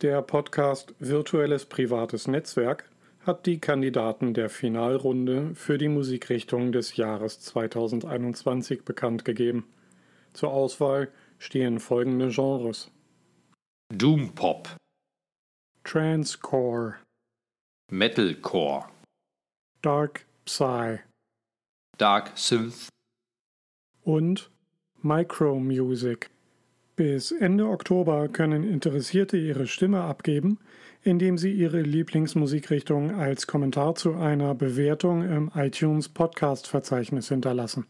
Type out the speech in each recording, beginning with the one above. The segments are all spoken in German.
Der Podcast Virtuelles Privates Netzwerk hat die Kandidaten der Finalrunde für die Musikrichtung des Jahres 2021 bekannt gegeben. Zur Auswahl stehen folgende Genres: Doom Pop, Transcore, Metalcore, Dark Psy. Dark Synth, und Micro Music. Bis Ende Oktober können Interessierte ihre Stimme abgeben, indem sie ihre Lieblingsmusikrichtung als Kommentar zu einer Bewertung im iTunes Podcast Verzeichnis hinterlassen.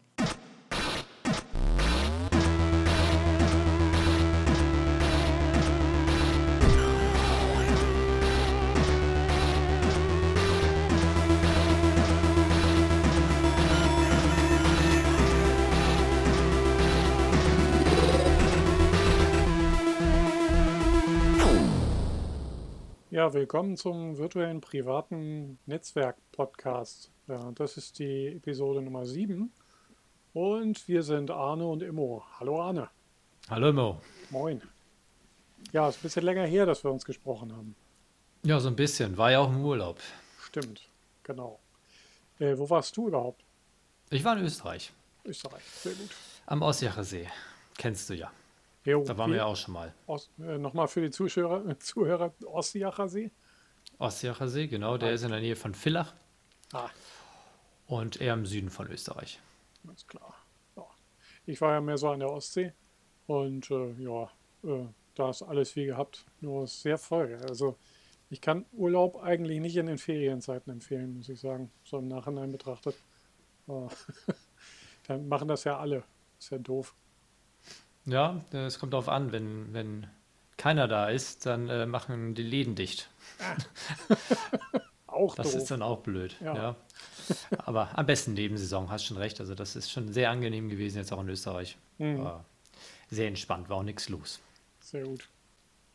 Ja, willkommen zum virtuellen privaten Netzwerk-Podcast. Ja, das ist die Episode Nummer 7 und wir sind Arne und Immo. Hallo Arne. Hallo Mo. Moin. Ja, ist ein bisschen länger her, dass wir uns gesprochen haben. Ja, so ein bisschen. War ja auch im Urlaub. Stimmt, genau. Äh, wo warst du überhaupt? Ich war in Österreich, Österreich, sehr gut. am Ossiacher See. Kennst du ja. Jo, Da waren wir ja auch schon mal. Ost, äh, Nochmal für die Zuschauer, äh, Zuhörer, Ossiacher See. Ossiacher See, genau. Der ist in der Nähe von Villach Ah, und eher im Süden von Österreich. Ganz klar. Ja. Ich war ja mehr so an der Ostsee und äh, ja, äh, da ist alles wie gehabt, nur sehr voll. Also ich kann Urlaub eigentlich nicht in den Ferienzeiten empfehlen, muss ich sagen, so im Nachhinein betrachtet. Aber Dann machen das ja alle. Ist ja doof. Ja, es kommt darauf an, wenn, wenn keiner da ist, dann äh, machen die Läden dicht. Auch Das doof. ist dann auch blöd. Ja. Ja. Aber am besten Nebensaison, hast schon recht. Also das ist schon sehr angenehm gewesen jetzt auch in Österreich. Mhm. Sehr entspannt, war auch nichts los. Sehr gut.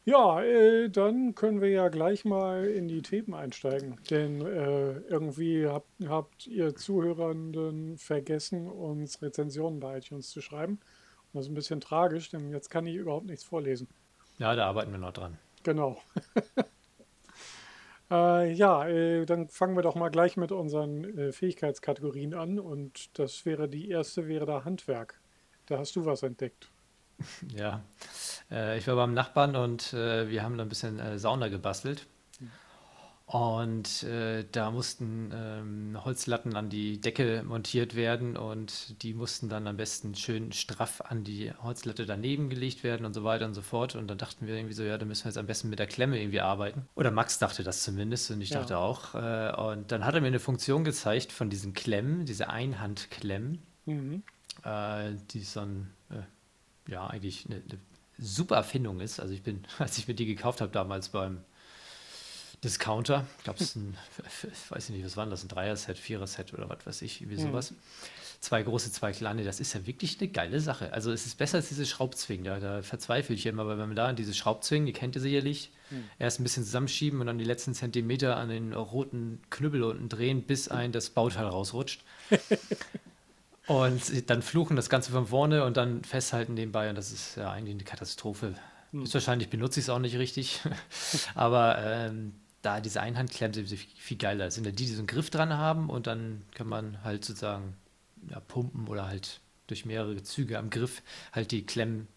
Ja, äh, dann können wir ja gleich mal in die Themen einsteigen. Denn äh, irgendwie habt, habt ihr Zuhörenden vergessen, uns Rezensionen bei iTunes zu schreiben. Das ist ein bisschen tragisch, denn jetzt kann ich überhaupt nichts vorlesen. Ja, da arbeiten wir noch dran. Genau. äh, ja, äh, dann fangen wir doch mal gleich mit unseren äh, Fähigkeitskategorien an. Und das wäre die erste, wäre da Handwerk. Da hast du was entdeckt. Ja, äh, ich war beim Nachbarn und äh, wir haben da ein bisschen äh, Sauna gebastelt. Und äh, da mussten ähm, Holzlatten an die Decke montiert werden und die mussten dann am besten schön straff an die Holzlatte daneben gelegt werden und so weiter und so fort. Und dann dachten wir irgendwie so, ja, da müssen wir jetzt am besten mit der Klemme irgendwie arbeiten. Oder Max dachte das zumindest und ich Ja. dachte auch. Äh, und dann hat er mir eine Funktion gezeigt von diesen Klemmen, diese Einhandklemmen Mhm. äh, die so ein, äh, ja, eigentlich eine, eine super Erfindung ist. Also ich bin, als ich mir die gekauft habe damals beim Discounter, ich glaube, es ist ein, ich weiß nicht, was war denn das, ein Dreier-Set, Vierer-Set oder was weiß ich, irgendwie Mhm. sowas. Zwei große, zwei kleine, das ist ja wirklich eine geile Sache. Also es ist besser als diese Schraubzwingen, da, da verzweifle ich immer, weil wenn man da diese Schraubzwingen, die kennt ihr sicherlich, Mhm. erst ein bisschen zusammenschieben und dann die letzten Zentimeter an den roten Knüppel unten drehen, bis ein das Bauteil rausrutscht. Und dann fluchen das Ganze von vorne und dann festhalten nebenbei. Und das ist ja eigentlich eine Katastrophe. Höchstwahrscheinlich benutze ich es auch nicht richtig. Aber ähm, da diese Einhandklemmen sind viel, geiler. Das sind ja die, die so einen Griff dran haben und dann kann man halt sozusagen ja, pumpen oder halt durch mehrere Züge am Griff halt die Klemmen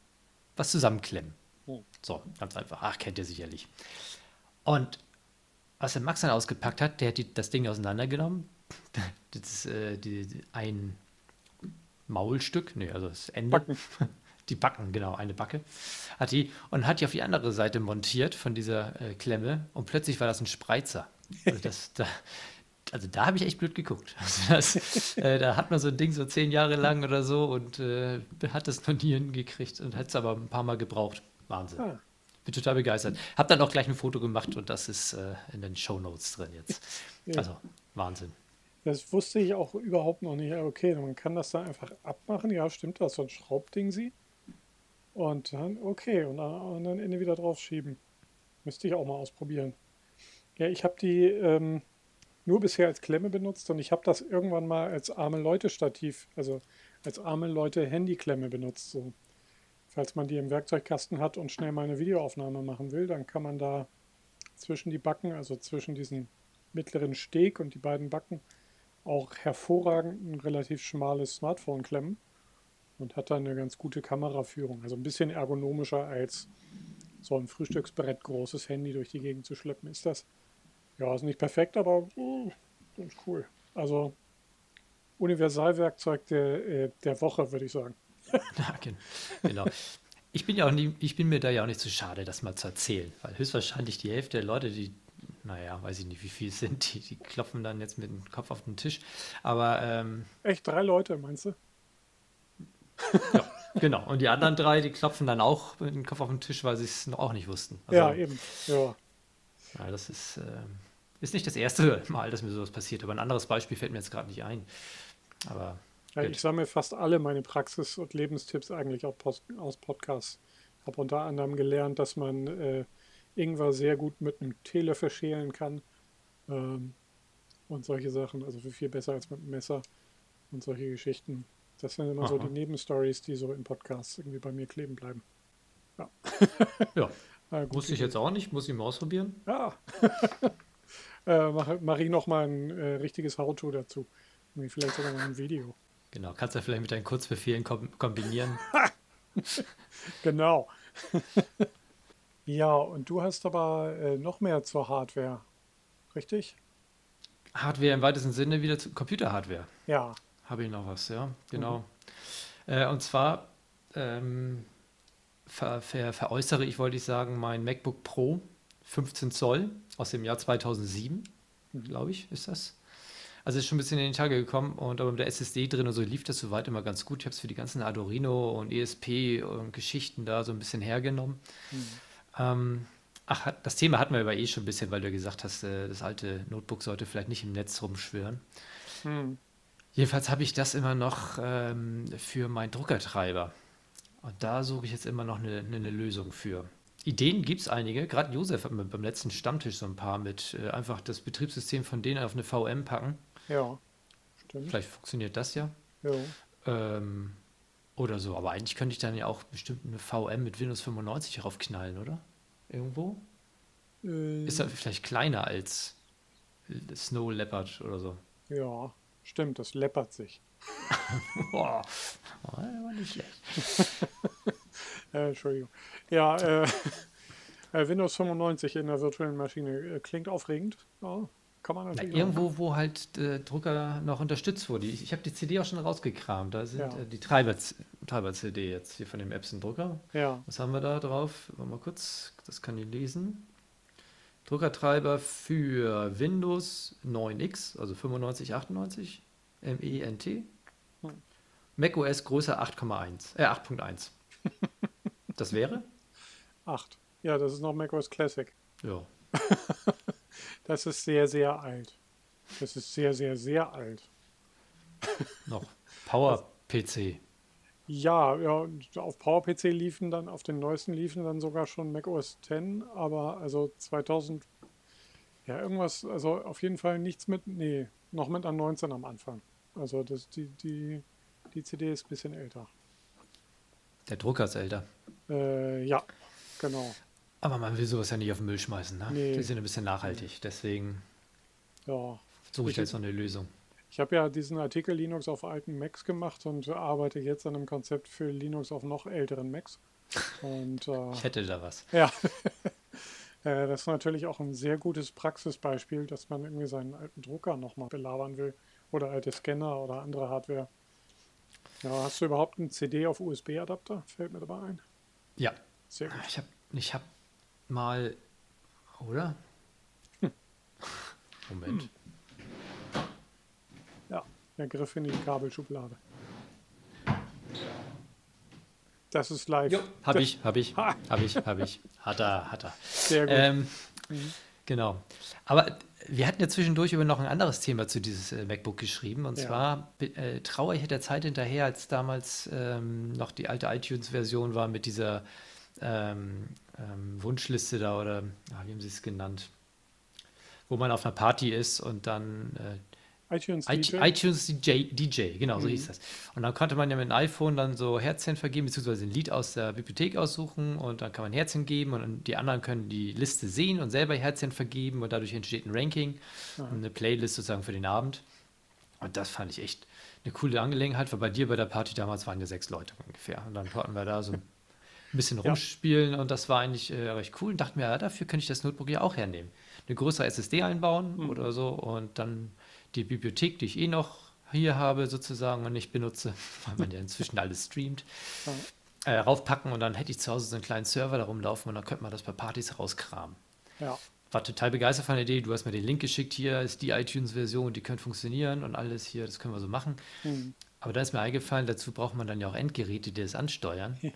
was zusammenklemmen. Oh. So, ganz einfach. Ach, kennt ihr sicherlich. Und was der Max dann ausgepackt hat, der hat die, das Ding auseinandergenommen. Das ist äh, die, die, ein Maulstück, nee, also das Ende. Backen. Die Backen, genau, eine Backe. Hat die und hat die auf die andere Seite montiert von dieser äh, Klemme und plötzlich war das ein Spreizer. Also, das, da, also da habe ich echt blöd geguckt. Also das, äh, da hat man so ein Ding so zehn Jahre lang oder so und äh, hat das noch nie hingekriegt und hat es aber ein paar Mal gebraucht. Wahnsinn. Ah. Bin total begeistert. Hab dann auch gleich ein Foto gemacht und das ist äh, in den Shownotes drin jetzt. Ja. Also Wahnsinn. Das wusste ich auch überhaupt noch nicht. Okay, man kann das dann einfach abmachen. Ja, stimmt, das so ein Schraubding sie. Und dann, okay, und dann, und dann Ende wieder draufschieben. Müsste ich auch mal ausprobieren. Ja, ich habe die ähm, nur bisher als Klemme benutzt und ich habe das irgendwann mal als arme Leute Stativ, also als arme Leute Handyklemme benutzt. So. falls man die im Werkzeugkasten hat und schnell mal eine Videoaufnahme machen will, dann kann man da zwischen die Backen, also zwischen diesen mittleren Steg und die beiden Backen, auch hervorragend ein relativ schmales Smartphone klemmen und hat dann eine ganz gute Kameraführung. Also ein bisschen ergonomischer als so ein Frühstücksbrett großes Handy durch die Gegend zu schleppen ist das. Ja, ist nicht perfekt, aber uh, ganz cool. Also Universalwerkzeug der, äh, der Woche, würde ich sagen. Ja, genau. Ich bin ja auch nie, ich bin mir da ja auch nicht zu so schade, das mal zu erzählen, weil höchstwahrscheinlich die Hälfte der Leute, die, naja, weiß ich nicht, wie viel es sind, die, die klopfen dann jetzt mit dem Kopf auf den Tisch. Aber ähm, echt drei Leute, meinst du? Ja, genau. Und die anderen drei, die klopfen dann auch mit dem Kopf auf den Tisch, weil sie es noch auch nicht wussten. Also, ja, eben. Ja. ja das ist, äh, ist nicht das erste Mal, dass mir sowas passiert, aber ein anderes Beispiel fällt mir jetzt gerade nicht ein. Aber ja, ich sammle fast alle meine Praxis- und Lebenstipps eigentlich aus Podcasts. Ich habe unter anderem gelernt, dass man äh, Ingwer sehr gut mit einem Teelöffel schälen kann. Ähm, und solche Sachen, also viel besser als mit einem Messer und solche Geschichten. Das sind immer Aha. so die Nebenstories, die so in Podcasts irgendwie bei mir kleben bleiben. Ja. ja. Ah, Wusste ich jetzt auch nicht, muss ich mal ausprobieren. Ja. äh, Mache mach ich nochmal ein äh, richtiges How-To dazu. Vielleicht sogar noch ein Video. Genau, kannst du vielleicht mit deinen Kurzbefehlen kombinieren. genau. ja, und du hast aber äh, noch mehr zur Hardware, richtig? Hardware im weitesten Sinne wieder zu Computerhardware. Ja. Habe ich noch was, ja, genau. Mhm. Äh, und zwar ähm, ver, ver, veräußere ich, wollte ich sagen, mein MacBook Pro 15 Zoll aus dem Jahr 2007, mhm. glaube ich, ist das. Also ist schon ein bisschen in die Tage gekommen und aber mit der SSD drin und so lief das soweit immer ganz gut. Ich habe es für die ganzen Arduino und ESP und Geschichten da so ein bisschen hergenommen. Mhm. Ähm, ach, das Thema hatten wir aber eh schon ein bisschen, weil du gesagt hast, äh, das alte Notebook sollte vielleicht nicht im Netz rumschwören. Mhm. Jedenfalls habe ich das immer noch ähm, für meinen Druckertreiber. Und da suche ich jetzt immer noch eine, eine Lösung für. Ideen gibt es einige. Gerade Josef hat mir beim letzten Stammtisch so ein paar mit äh, einfach das Betriebssystem von denen auf eine VM packen. Ja, stimmt. Vielleicht funktioniert das ja. Ja. Ähm, oder so. Aber eigentlich könnte ich dann ja auch bestimmt eine VM mit Windows 95 raufknallen, oder? Irgendwo? Äh, Ist das vielleicht kleiner als Snow Leopard oder so? Ja, stimmt, das läppert sich. Boah, war nicht schlecht. äh, Entschuldigung. Ja, äh, äh Windows 95 in der virtuellen Maschine äh, klingt aufregend. Ja, kann man natürlich. Na, irgendwo, wo halt der Drucker noch unterstützt wurde. Ich, ich habe die CD auch schon rausgekramt. Da sind ja. äh, die Treiber-CD Treiber jetzt hier von dem Epson-Drucker. Ja. Was haben wir da drauf? Wollen wir mal kurz, das kann ich lesen. Druckertreiber für Windows 9X, also 9598, MENT. Hm. macOS größer 8,1, äh 8.1. das wäre? 8. Ja, das ist noch macOS Classic. Ja. Das ist sehr, sehr alt. Das ist sehr, sehr, sehr alt. Noch Power-PC. Ja, ja, auf PowerPC liefen dann, auf den neuesten liefen dann sogar schon Mac OS 10, aber also 2000, ja, irgendwas, also auf jeden Fall nichts mit, nee, noch mit an 19 am Anfang. Also das, die, die, die CD ist ein bisschen älter. Der Drucker ist älter. Äh, ja, genau. Aber man will sowas ja nicht auf den Müll schmeißen. Ne? Nee. Die sind ein bisschen nachhaltig. Deswegen ja. suche ich jetzt noch eine Lösung. Ich habe ja diesen Artikel Linux auf alten Macs gemacht und arbeite jetzt an einem Konzept für Linux auf noch älteren Macs. Und, äh, ich hätte da was. Ja. Äh, das ist natürlich auch ein sehr gutes Praxisbeispiel, dass man irgendwie seinen alten Drucker nochmal belabern will oder alte Scanner oder andere Hardware. Ja, hast du überhaupt einen CD auf USB-Adapter? Fällt mir dabei ein. Ja. Sehr gut. Ich habe ich hab mal, oder? Hm. Moment. Hm. Der Griff in die Kabelschublade. Das ist live. Jo, hab ich, hab ich, ha. hab ich, hab ich. Hat er, hat er. Sehr gut. Ähm, mhm. Genau. Aber wir hatten ja zwischendurch über noch ein anderes Thema zu dieses äh, MacBook geschrieben. Und ja. zwar äh, trauere ich der Zeit hinterher, als damals ähm, noch die alte iTunes-Version war mit dieser ähm, ähm, Wunschliste da oder ah, wie haben sie es genannt, wo man auf einer Party ist und dann äh, iTunes DJ. iTunes DJ, DJ, genau, so Mhm. hieß das. Und dann konnte man ja mit dem iPhone dann so Herzchen vergeben, beziehungsweise ein Lied aus der Bibliothek aussuchen und dann kann man Herzchen geben und die anderen können die Liste sehen und selber Herzchen vergeben und dadurch entsteht ein Ranking, eine Playlist sozusagen für den Abend. Und das fand ich echt eine coole Angelegenheit, weil bei dir bei der Party damals waren ja sechs Leute ungefähr. Und dann konnten wir da so ein bisschen rumspielen und das war eigentlich äh, recht cool und dachte mir, ja, dafür könnte ich das Notebook ja auch hernehmen. Eine größere SSD einbauen oder so und dann die Bibliothek, die ich eh noch hier habe sozusagen und nicht benutze, weil man ja inzwischen alles streamt, äh, raufpacken und dann hätte ich zu Hause so einen kleinen Server da rumlaufen und dann könnte man das bei Partys rauskramen. Ja, War total begeistert von der Idee. Du hast mir den Link geschickt. Hier ist die iTunes-Version, die könnte funktionieren und alles hier, das können wir so machen. Mhm. Aber da ist mir eingefallen, dazu braucht man dann ja auch Endgeräte, die das ansteuern. Ja.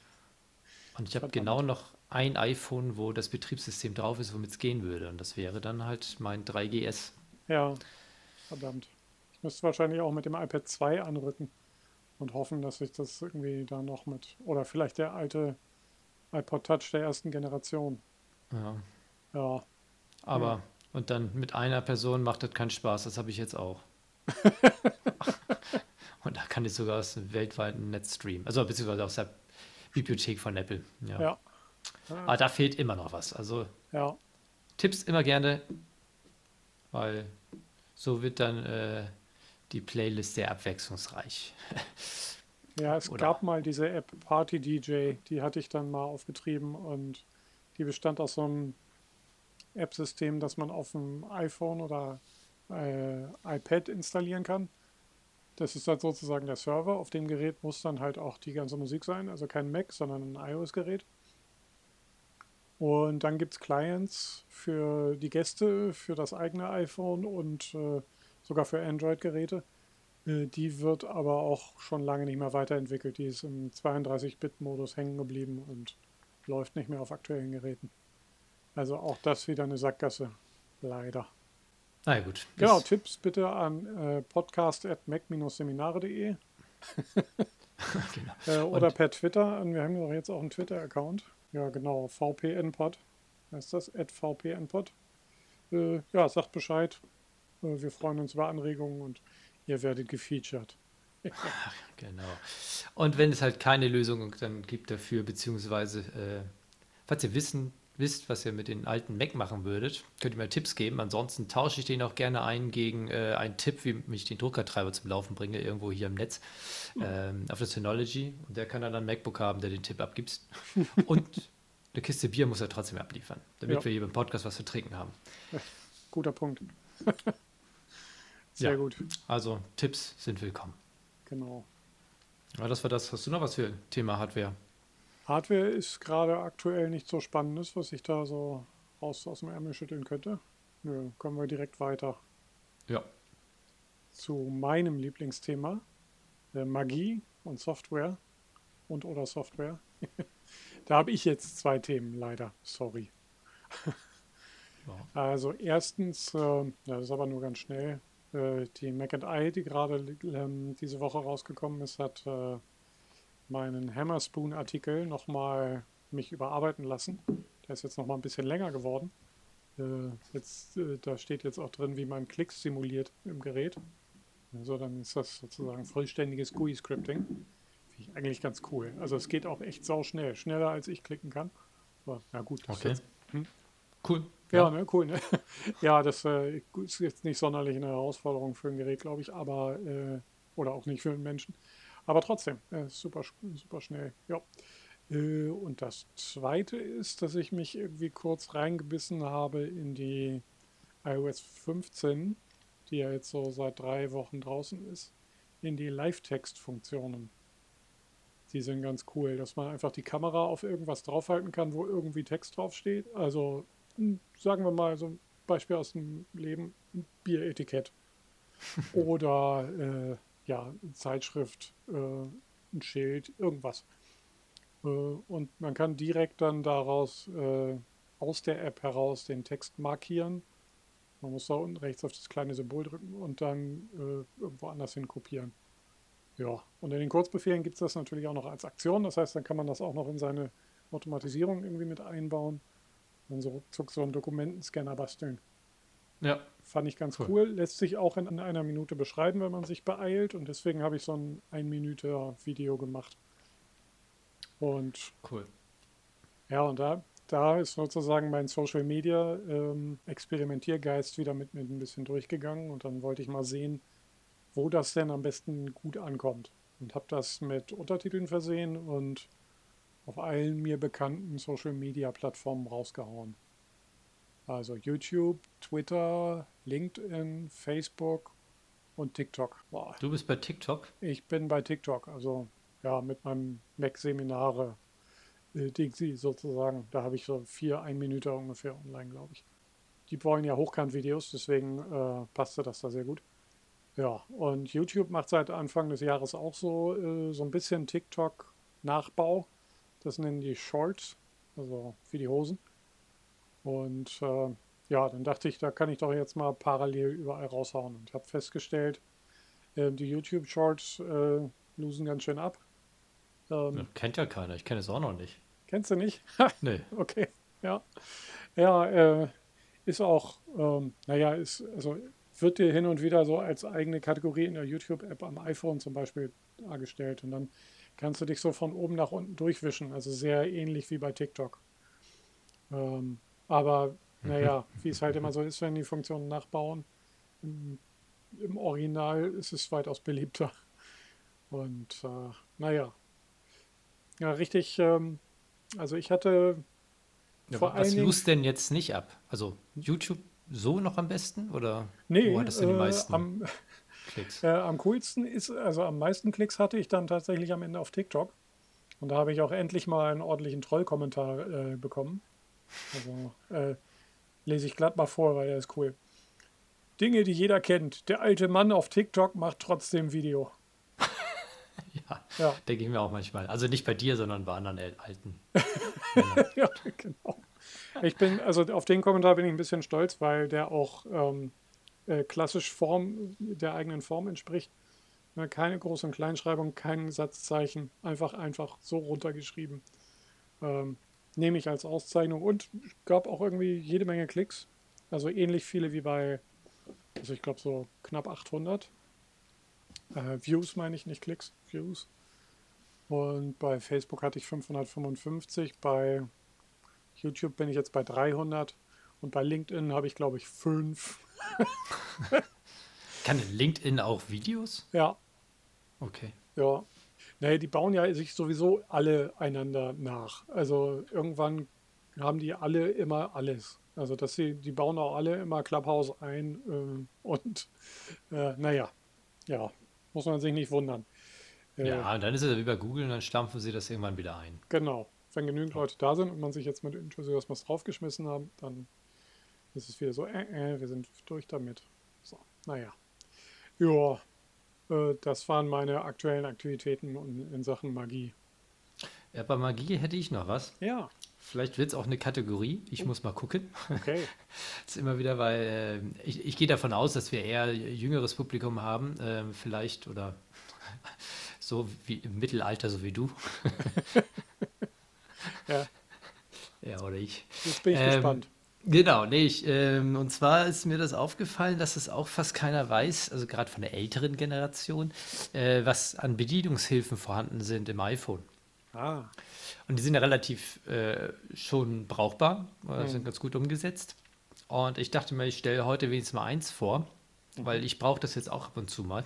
Und ich habe genau noch ein iPhone, wo das Betriebssystem drauf ist, womit es gehen würde. Und das wäre dann halt mein 3GS. ja, verdammt. Ich müsste wahrscheinlich auch mit dem iPad 2 anrücken und hoffen, dass ich das irgendwie da noch mit. Oder vielleicht der alte iPod Touch der ersten Generation. Ja. Ja, Aber, und dann mit einer Person macht das keinen Spaß. Das habe ich jetzt auch. und da kann ich sogar aus dem weltweiten Netz streamen. Also beziehungsweise aus der Bibliothek von Apple. Ja. ja, Aber da fehlt immer noch was. Also ja. Tipps immer gerne, weil so wird dann äh, die Playlist sehr abwechslungsreich. Ja, es Oder- gab mal diese App Party DJ, die hatte ich dann mal aufgetrieben und die bestand aus so einem App-System, das man auf dem iPhone oder äh, iPad installieren kann. Das ist halt sozusagen der Server. Auf dem Gerät muss dann halt auch die ganze Musik sein, also kein Mac, sondern ein iOS-Gerät. Und dann gibt es Clients für die Gäste, für das eigene iPhone und äh, sogar für Android-Geräte. Äh, Die wird aber auch schon lange nicht mehr weiterentwickelt. Die ist im 32-Bit-Modus hängen geblieben und läuft nicht mehr auf aktuellen Geräten. Also auch das wieder eine Sackgasse. Leider. Na ja, gut. Genau, Tipps bitte an äh, podcast.mac-seminare.de genau. äh, oder per Twitter. Und wir haben ja jetzt auch einen Twitter-Account. Ja, genau, VPNpod heißt das, VPNpod. Äh, ja, sagt Bescheid. Äh, wir freuen uns über Anregungen und ihr werdet gefeatured. Genau. Und wenn es halt keine Lösung dann gibt dafür, beziehungsweise, äh, falls ihr wissen, wisst, was ihr mit den alten Mac machen würdet, könnt ihr mir Tipps geben. Ansonsten tausche ich den auch gerne ein gegen äh, einen Tipp, wie ich den Druckertreiber zum Laufen bringe, irgendwo hier im Netz, ähm, auf der Synology. Und der kann dann einen MacBook haben, der den Tipp abgibt. Und eine Kiste Bier muss er trotzdem abliefern, damit Ja. wir hier beim Podcast was zu trinken haben. Guter Punkt. Sehr Ja. gut, Also Tipps sind willkommen. genau. Ja, das war das. Hast du noch was für ein Thema Hardware? Hardware ist gerade aktuell nicht so spannendes, was ich da so raus aus dem Ärmel schütteln könnte. Nö, kommen wir direkt weiter Ja. zu meinem Lieblingsthema, äh, Magie und Software und oder Software. da habe ich jetzt zwei Themen, leider. Sorry. Ja. Also erstens, äh, das ist aber nur ganz schnell, äh, die Mac and I, die gerade ähm, diese Woche rausgekommen ist, hat äh, meinen Hammerspoon-Artikel nochmal mich überarbeiten lassen. Der ist jetzt nochmal ein bisschen länger geworden. Äh, jetzt, äh, da steht jetzt auch drin, wie man Klicks simuliert im Gerät. Also dann ist das sozusagen vollständiges GUI-Scripting. Finde ich eigentlich ganz cool. Also es geht auch echt sau schnell, schneller als ich klicken kann. Aber na gut, Okay. jetzt Cool. ja, ne, cool, ne? Ja, das äh, ist jetzt nicht sonderlich eine Herausforderung für ein Gerät, glaube ich, aber äh, oder auch nicht für einen Menschen. Aber trotzdem, äh, super, super schnell. Ja. Äh, und das zweite ist, dass ich mich irgendwie kurz reingebissen habe in die iOS 15, die ja jetzt so seit drei Wochen draußen ist, in die Live-Text-Funktionen. Die sind ganz cool, dass man einfach die Kamera auf irgendwas draufhalten kann, wo irgendwie Text draufsteht. Also hm, sagen wir mal so ein Beispiel aus dem Leben, ein Bieretikett oder äh, ja, Zeitschrift, äh, ein Schild, irgendwas. Äh, und man kann direkt dann daraus äh, aus der App heraus den Text markieren. Man muss da unten rechts auf das kleine Symbol drücken und dann äh, irgendwo anders hin kopieren. Ja, und in den Kurzbefehlen gibt es das natürlich auch noch als Aktion. Das heißt, dann kann man das auch noch in seine Automatisierung irgendwie mit einbauen. Dann so ruckzuck so einen Dokumentenscanner basteln. Ja. Fand ich ganz Cool. cool. Lässt sich auch in einer Minute beschreiben, wenn man sich beeilt. Und deswegen habe ich so ein ein Minute Video gemacht. Und Cool. ja, und da, da ist sozusagen mein Social Media ähm, Experimentiergeist wieder mit mir ein bisschen durchgegangen. Und dann wollte ich mal sehen, wo das denn am besten gut ankommt. Und habe das mit Untertiteln versehen und auf allen mir bekannten Social Media Plattformen rausgehauen. Also YouTube, Twitter, LinkedIn, Facebook und TikTok. Boah, Du bist bei TikTok? ich bin bei TikTok, also ja, mit meinem Mac-Seminare äh, Dixie sozusagen. Da habe ich so vier ein Minute ungefähr online, glaube ich. Die wollen ja Hochkant-Videos, deswegen äh, passte das da sehr gut. Ja, und YouTube macht seit Anfang des Jahres auch so, äh, so ein bisschen TikTok-Nachbau. Das nennen die Shorts, also wie die Hosen. Und äh, ja, dann dachte ich, da kann ich doch jetzt mal parallel überall raushauen. Und habe festgestellt, äh, die YouTube-Shorts äh, losen ganz schön ab. Ähm, Ja, kennt ja keiner. Ich kenne es auch noch nicht. Kennst du nicht? Nee. Okay, ja. Ja, äh, ist auch, ähm, naja, ist, also wird dir hin und wieder so als eigene Kategorie in der YouTube-App am iPhone zum Beispiel dargestellt. Und dann kannst du dich so von oben nach unten durchwischen. Also sehr ähnlich wie bei TikTok. Ähm, aber naja, wie es halt immer so ist, wenn die Funktionen nachbauen, im, im Original ist es weitaus beliebter. Und äh, naja. Ja, richtig. Ähm, also ich hatte Ja, vor was lust denn jetzt nicht ab? Also YouTube so noch am besten? Oder Nee, wo hattest du die äh, meisten am, Klicks? äh, am coolsten ist, also am meisten Klicks hatte ich dann tatsächlich am Ende auf TikTok. Und da habe ich auch endlich mal einen ordentlichen Trollkommentar äh, bekommen. Also äh, lese ich glatt mal vor, weil der ist cool. Dinge, die jeder kennt. Der alte Mann auf TikTok macht trotzdem Video. Ja, Ja, denke ich mir auch manchmal. Also nicht bei dir, sondern bei anderen Alten. ja, genau. Ich bin, also auf den Kommentar bin ich ein bisschen stolz, weil der auch ähm, äh, klassisch Form der eigenen Form entspricht. Ne, keine Groß- und Kleinschreibung, kein Satzzeichen, einfach einfach so runtergeschrieben. Ähm, nehme ich als Auszeichnung und gab auch irgendwie jede Menge Klicks. Also ähnlich viele wie bei, also ich glaube so knapp 800. Äh, Views meine ich, nicht Klicks, Views. Und bei Facebook hatte ich 555, bei YouTube bin ich jetzt bei 300 und bei LinkedIn habe ich glaube ich 5. Kann LinkedIn auch Videos? Ja, Okay. ja. Naja, die bauen ja sich sowieso alle einander nach. Also irgendwann haben die alle immer alles. Also dass sie, die bauen auch alle immer Clubhouse ein äh, und äh, naja, ja, muss man sich nicht wundern. Äh, Ja, und dann ist es wie bei Google und dann stampfen sie das irgendwann wieder ein. Genau. Wenn genügend Leute da sind und man sich jetzt mit Enthusiasmus draufgeschmissen hat, dann ist es wieder so, äh, äh, wir sind durch damit. So, naja. Ja, das waren meine aktuellen Aktivitäten in, Sachen Magie. Ja, bei Magie hätte ich noch was. Ja, Vielleicht wird es auch eine Kategorie. Ich muss mal gucken. okay. Das ist immer wieder, weil äh, ich, ich gehe davon aus, dass wir eher jüngeres Publikum haben, äh, vielleicht oder so wie im Mittelalter, so wie du. Ja, Ja, oder ich. jetzt bin ich Ähm, gespannt. Genau, nee, ich, ähm, und zwar ist mir das aufgefallen, dass es auch fast keiner weiß, also gerade von der älteren Generation, äh, was an Bedienungshilfen vorhanden sind im iPhone. Ah, Und die sind ja relativ äh, schon brauchbar, äh, sind ganz gut umgesetzt. Und ich dachte mir, ich stelle heute wenigstens mal eins vor, weil ich brauche das jetzt auch ab und zu mal.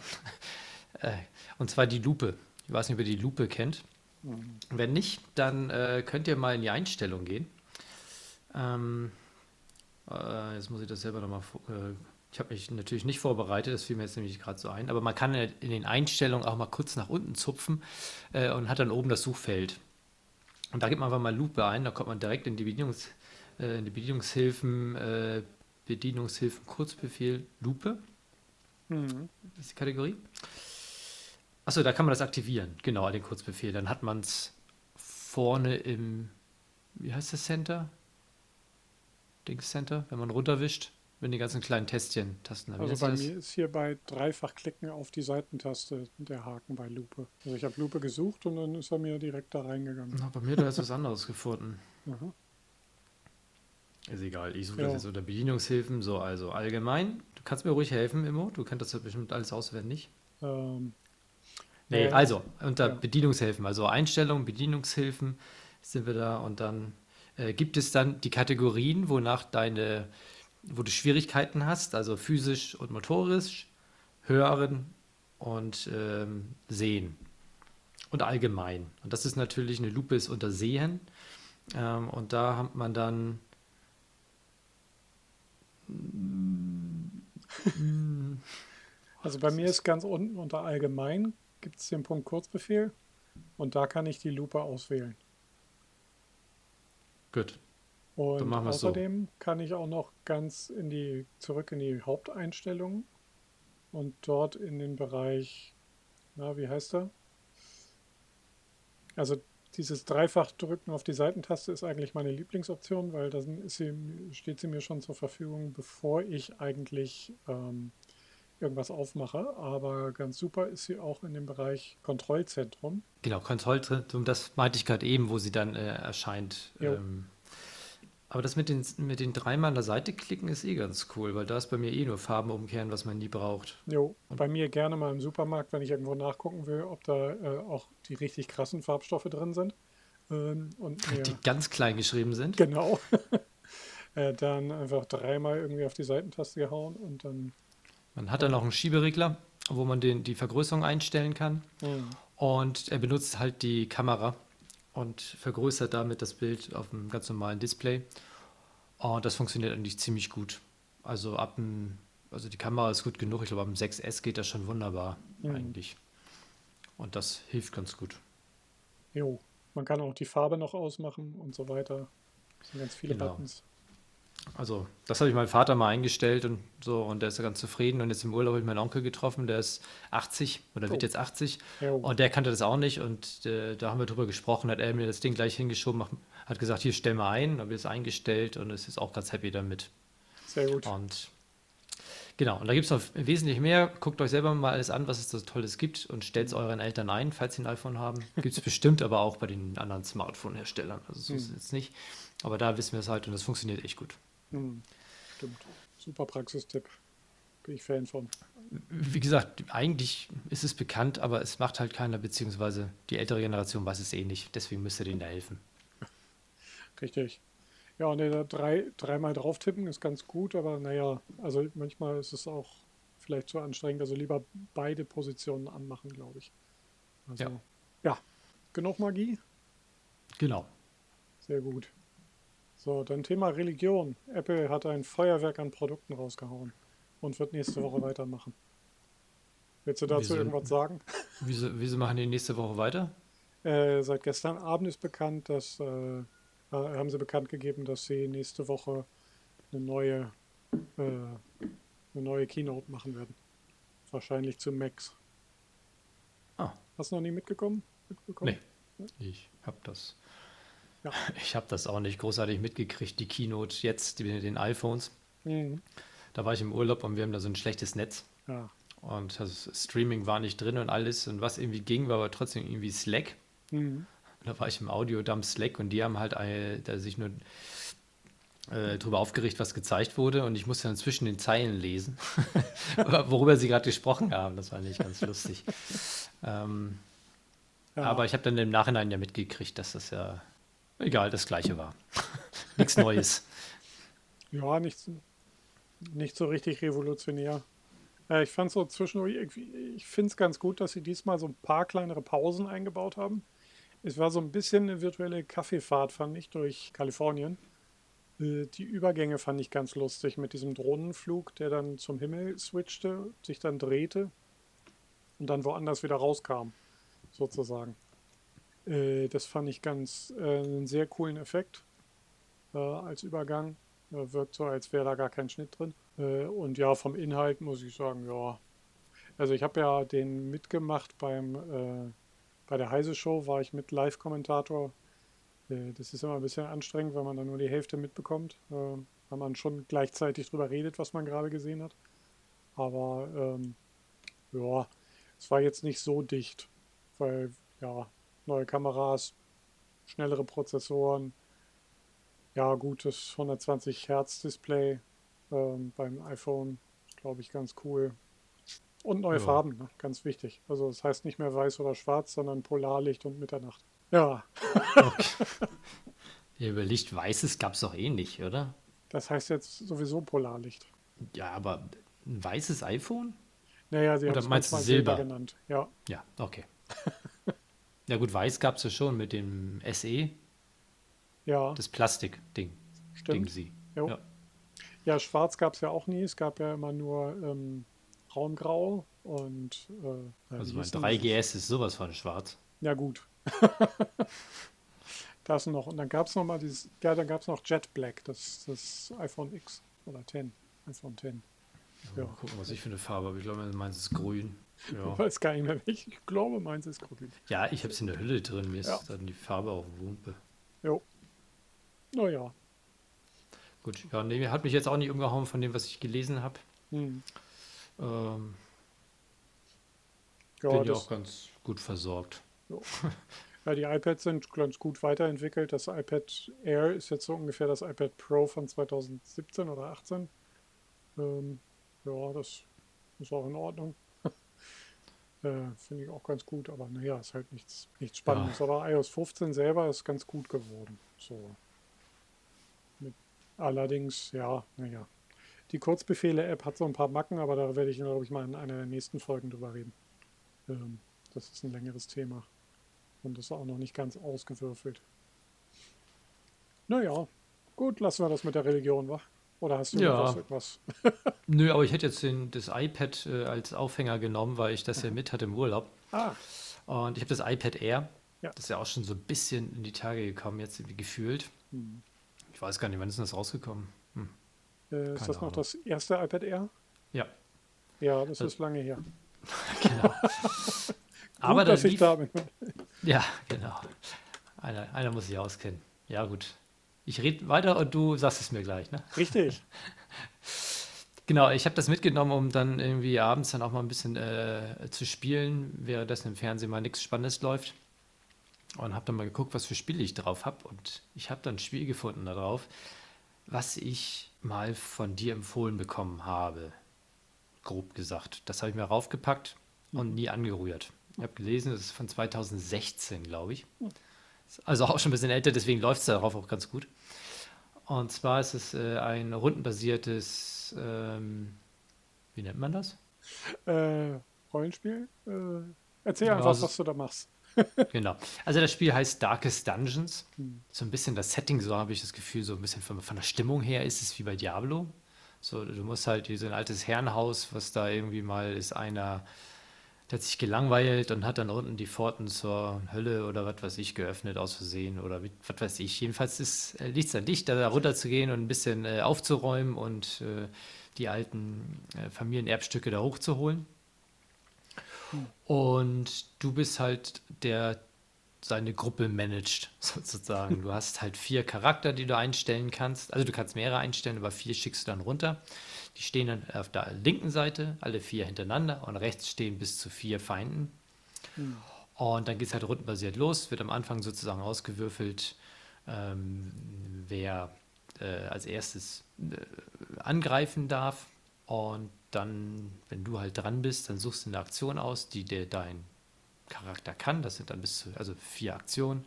äh, und zwar die Lupe. Ich weiß nicht, ob ihr die Lupe kennt. Wenn nicht, dann äh, könnt ihr mal in die Einstellung gehen. Ähm, äh, jetzt muss ich das selber nochmal. Äh, ich habe mich natürlich nicht vorbereitet, das fiel mir jetzt nämlich gerade so ein. Aber man kann in den Einstellungen auch mal kurz nach unten zupfen äh, und hat dann oben das Suchfeld. Und da gibt man einfach mal Lupe ein, da kommt man direkt in die, Bedienungs, äh, in die Bedienungshilfen, äh, Bedienungshilfen Kurzbefehl Lupe. mhm. Das ist die Kategorie. Achso, da kann man das aktivieren, genau, den Kurzbefehl. Dann hat man es vorne im, wie heißt das Center? Dings Center, wenn man runterwischt, wenn die ganzen kleinen Tästchen, Tasten also bei sich mir ist hier bei Dreifachklicken auf die Seitentaste der Haken bei Lupe. Also ich habe Lupe gesucht und dann ist er mir direkt da reingegangen. das? Na, bei mir da ist was anderes gefunden. Aha. Ist egal, ich suche Ja. das jetzt unter Bedienungshilfen, so also allgemein. Du kannst mir ruhig helfen, Immo, du kennst das ja bestimmt alles auswendig. Ähm, Nee, Äh, also unter ja. Bedienungshilfen, also Einstellungen, Bedienungshilfen sind wir da und dann äh, gibt es dann die Kategorien, wonach deine, wo du Schwierigkeiten hast, also physisch und motorisch, hören und ähm, sehen und allgemein. Und das ist natürlich eine Lupe ist unter Sehen ähm, und da hat man dann also bei mir ist ganz unten unter Allgemein gibt es den Punkt Kurzbefehl und da kann ich die Lupe auswählen. Gut. Und wir's so. außerdem kann ich auch noch ganz in die zurück in die Haupteinstellungen und dort in den Bereich, na, wie heißt er? Also dieses Dreifachdrücken auf die Seitentaste ist eigentlich meine Lieblingsoption, weil dann ist sie, steht sie mir schon zur Verfügung, bevor ich eigentlich ähm, irgendwas aufmache. Aber ganz super ist sie auch in dem Bereich Kontrollzentrum. Genau, Kontrollzentrum, das meinte ich gerade eben, wo sie dann äh, erscheint. Ähm, aber das mit den, mit den dreimal an der Seite klicken ist eh ganz cool, weil da ist bei mir eh nur Farben umkehren, was man nie braucht. Jo, bei mir gerne mal im Supermarkt, wenn ich irgendwo nachgucken will, ob da äh, auch die richtig krassen Farbstoffe drin sind. Ähm, und mir, Die ganz klein geschrieben sind. genau, äh, dann einfach dreimal irgendwie auf die Seitentaste gehauen und dann. Man hat dann noch einen Schieberegler, wo man den, die Vergrößerung einstellen kann. hm, Und er benutzt halt die Kamera und vergrößert damit das Bild auf einem ganz normalen Display. Und das funktioniert eigentlich ziemlich gut. Also ab dem, also die Kamera ist gut genug. Ich glaube, ab dem 6S geht das schon wunderbar Mhm. eigentlich. Und das hilft ganz gut. Jo, man kann auch die Farbe noch ausmachen und so weiter. Das sind ganz viele Genau. Buttons. Also, das habe ich meinem Vater mal eingestellt und so, und der ist ja ganz zufrieden. Und jetzt im Urlaub habe ich meinen Onkel getroffen, der ist 80 oder wird Oh. jetzt 80. Jo. Und der kannte das auch nicht. Und äh, da haben wir drüber gesprochen, hat er mir das Ding gleich hingeschoben, hat gesagt, hier stell mal ein, habe ich es eingestellt und ist jetzt auch ganz happy damit. Sehr gut. Und genau, und da gibt es noch wesentlich mehr. Guckt euch selber mal alles an, was es so Tolles gibt und stellt es euren Eltern ein, falls sie ein iPhone haben. Gibt es bestimmt aber auch bei den anderen Smartphone-Herstellern. Also so ist es jetzt nicht. Aber da wissen wir es halt und das funktioniert echt gut. Hm, stimmt. Super Praxistipp. Bin ich Fan von. Wie gesagt, eigentlich ist es bekannt, aber es macht halt keiner, beziehungsweise die ältere Generation weiß es eh nicht. Deswegen müsst ihr denen da helfen. Richtig. Ja, und da drei, dreimal drauf tippen ist ganz gut, aber naja, also manchmal ist es auch vielleicht zu anstrengend. Also lieber beide Positionen anmachen, glaube ich. Also, Ja. ja, genug Magie. Genau. Sehr gut. So, dann Thema Religion. Apple hat ein Feuerwerk an Produkten rausgehauen und wird nächste Woche weitermachen. Willst du dazu Wieso? irgendwas sagen? Wieso, wieso machen die nächste Woche weiter? Äh, seit gestern Abend ist bekannt, dass äh, äh, haben sie bekannt gegeben, dass sie nächste Woche eine neue äh, eine neue Keynote machen werden. Wahrscheinlich zu Max. Ah. Hast du noch nie mitgekommen? mitbekommen? Nee. Ich habe das. Ja. Ich habe das auch nicht großartig mitgekriegt, die Keynote jetzt mit den iPhones. Mhm. Da war ich im Urlaub und wir haben da so ein schlechtes Netz. Ja. Und das Streaming war nicht drin und alles. Und was irgendwie ging, war aber trotzdem irgendwie Slack. Mhm. Und da war ich im Audiodump Slack und die haben halt äh, da sich nur äh, drüber aufgeregt, was gezeigt wurde. Und ich musste dann zwischen den Zeilen lesen, worüber sie gerade gesprochen haben. Das war nicht ganz lustig. Ähm, Ja. Aber ich habe dann im Nachhinein ja mitgekriegt, dass das ja egal das gleiche war. Nichts Neues. Ja, nicht, so- nicht so richtig revolutionär. Äh, ich fand so zwischendurch, ich finde es ganz gut, dass sie diesmal so ein paar kleinere Pausen eingebaut haben. Es war so ein bisschen eine virtuelle Kaffeefahrt, fand ich, durch Kalifornien. Äh, Die Übergänge fand ich ganz lustig mit diesem Drohnenflug, der dann zum Himmel switchte, sich dann drehte und dann woanders wieder rauskam, sozusagen. Äh, Das fand ich ganz äh, einen sehr coolen Effekt äh, als Übergang. Wirkt so, als wäre da gar kein Schnitt drin. Äh, und ja, vom Inhalt muss ich sagen, ja. Also ich habe ja den mitgemacht beim äh, bei der Heise Show war ich mit Live-Kommentator. Das ist immer ein bisschen anstrengend, weil man dann nur die Hälfte mitbekommt, weil man schon gleichzeitig drüber redet, was man gerade gesehen hat. Aber ähm, ja, es war jetzt nicht so dicht, weil ja, neue Kameras, schnellere Prozessoren, Ja, gut, das 120 Hertz Display ähm, beim iPhone, glaube ich, ganz cool. Und neue Ja. Farben, ne? ganz wichtig. Also das heißt nicht mehr weiß oder schwarz, sondern Polarlicht und Mitternacht. Ja, Ja, über Licht Weißes gab es doch eh nicht, oder? das heißt jetzt sowieso Polarlicht. Ja, aber ein weißes iPhone? Naja, sie haben es manchmal Silber Silber? genannt. Ja, Ja, okay. ja gut, weiß gab es ja schon mit dem SE, ja, das Plastik-Ding. Ding stimmt. sie. Jo. Ja. Ja, schwarz gab es ja auch nie. Es gab ja immer nur ähm, braungrau und äh, Also mein hieß denn 3GS ist sowas von schwarz. Ja, gut. das noch. Und dann gab es noch mal dieses, ja, dann gab es noch Jet Black, das, das iPhone X oder 10, iPhone 10. Ja. Mal gucken, was ich für eine Farbe habe. Ich glaube, meins ist grün. Ich Ja, weiß gar nicht mehr, welche. Ich glaube, meins ist grün. ja ich habe es in der Hülle drin. Mir ist Ja. dann die Farbe auch Wumpe. Jo. Naja. Gut, ja, nee, hat mich jetzt auch nicht umgehauen von dem, was ich gelesen habe. Hm. Ähm, Ja, bin ja auch ganz gut versorgt. ja, die iPads sind ganz gut weiterentwickelt. Das iPad Air ist jetzt so ungefähr das iPad Pro von 2017 oder 18. Ähm, ja, das ist auch in Ordnung. Äh, Finde ich auch ganz gut, aber naja, ist halt nichts, nichts Spannendes. Aber iOS 15 selber ist ganz gut geworden. So. Mit, allerdings, ja, naja. Die Kurzbefehle-App hat so ein paar Macken, aber da werde ich, glaube ich, mal in einer der nächsten Folgen drüber reden. Ähm, das ist ein längeres Thema. Und ist auch noch nicht ganz ausgewürfelt. Naja, gut, lassen wir das mit der Religion, wa? Oder hast du Ja. noch was, etwas? Nö, aber ich hätte jetzt den, das iPad äh, als Aufhänger genommen, weil ich das ja mit hatte im Urlaub. Ah, Und ich habe das iPad Air. Ja. Das ist ja auch schon so ein bisschen in die Tage gekommen, jetzt gefühlt. hm. Ich weiß gar nicht, wann ist denn das rausgekommen? Hm. äh, ist das noch Ahnung. das erste iPad Air? Ja, Ja, das Das- ist lange her. genau. aber gut, da dass ich lief, da bin. Ja, genau. Einer, einer muss sich auskennen. Ja, gut. Ich rede weiter und du sagst es mir gleich, ne? Richtig. Genau, ich habe das mitgenommen, um dann irgendwie abends dann auch mal ein bisschen äh, zu spielen, währenddessen im Fernsehen mal nichts Spannendes läuft. Und habe dann mal geguckt, was für Spiele ich drauf habe. Und ich habe dann ein Spiel gefunden darauf, was ich mal von dir empfohlen bekommen habe. Grob gesagt. Das habe ich mir raufgepackt und nie angerührt. Ich habe gelesen, das ist von 2016, glaube ich. Also auch schon ein bisschen älter, deswegen läuft es darauf auch ganz gut. Und zwar ist es äh, ein rundenbasiertes, ähm, wie nennt man das? Äh, Rollenspiel? Äh, erzähl Ja, einfach, also- was du da machst. Genau. Also das Spiel heißt Darkest Dungeons. Hm. So ein bisschen das Setting, so habe ich das Gefühl, so ein bisschen von, von der Stimmung her ist es wie bei Diablo. So, du musst halt so ein altes Herrenhaus, was da irgendwie mal ist einer, der hat sich gelangweilt und hat dann unten die Pforten zur Hölle oder was weiß ich geöffnet aus Versehen oder wie- was weiß ich. Jedenfalls äh, liegt es an dich, da runterzugehen und ein bisschen äh, aufzuräumen und äh, die alten äh, Familienerbstücke da hochzuholen. Und du bist halt der seine Gruppe managt, sozusagen. Du hast halt vier Charakter, die du einstellen kannst. Also du kannst mehrere einstellen, aber vier schickst du dann runter. Die stehen dann auf der linken Seite, alle vier hintereinander und rechts stehen bis zu vier Feinden. Und dann geht es halt rundenbasiert los, wird am Anfang sozusagen ausgewürfelt, ähm, wer äh, als erstes äh, angreifen darf. Und dann, wenn du halt dran bist, dann suchst du eine Aktion aus, die dir dein Charakter kann. Das sind dann bis zu, also vier Aktionen,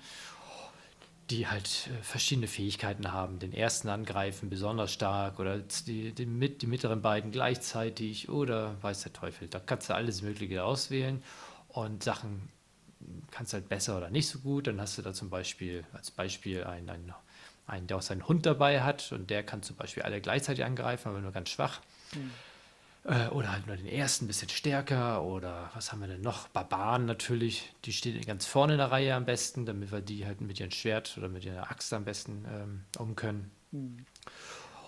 die halt äh, verschiedene Fähigkeiten haben. Den ersten angreifen besonders stark oder die, die, mit, die mittleren beiden gleichzeitig oder weiß der Teufel. Da kannst du alles Mögliche auswählen und Sachen kannst halt besser oder nicht so gut. Dann hast du da zum Beispiel als Beispiel einen, einen, einen der auch seinen Hund dabei hat und der kann zum Beispiel alle gleichzeitig angreifen, aber nur ganz schwach. Äh, Oder halt nur den ersten ein bisschen stärker. Oder was haben wir denn noch? Barbaren natürlich. Die stehen ganz vorne in der Reihe am besten, damit wir die halt mit ihrem Schwert oder mit ihrer Axt am besten ähm, um können. Hm.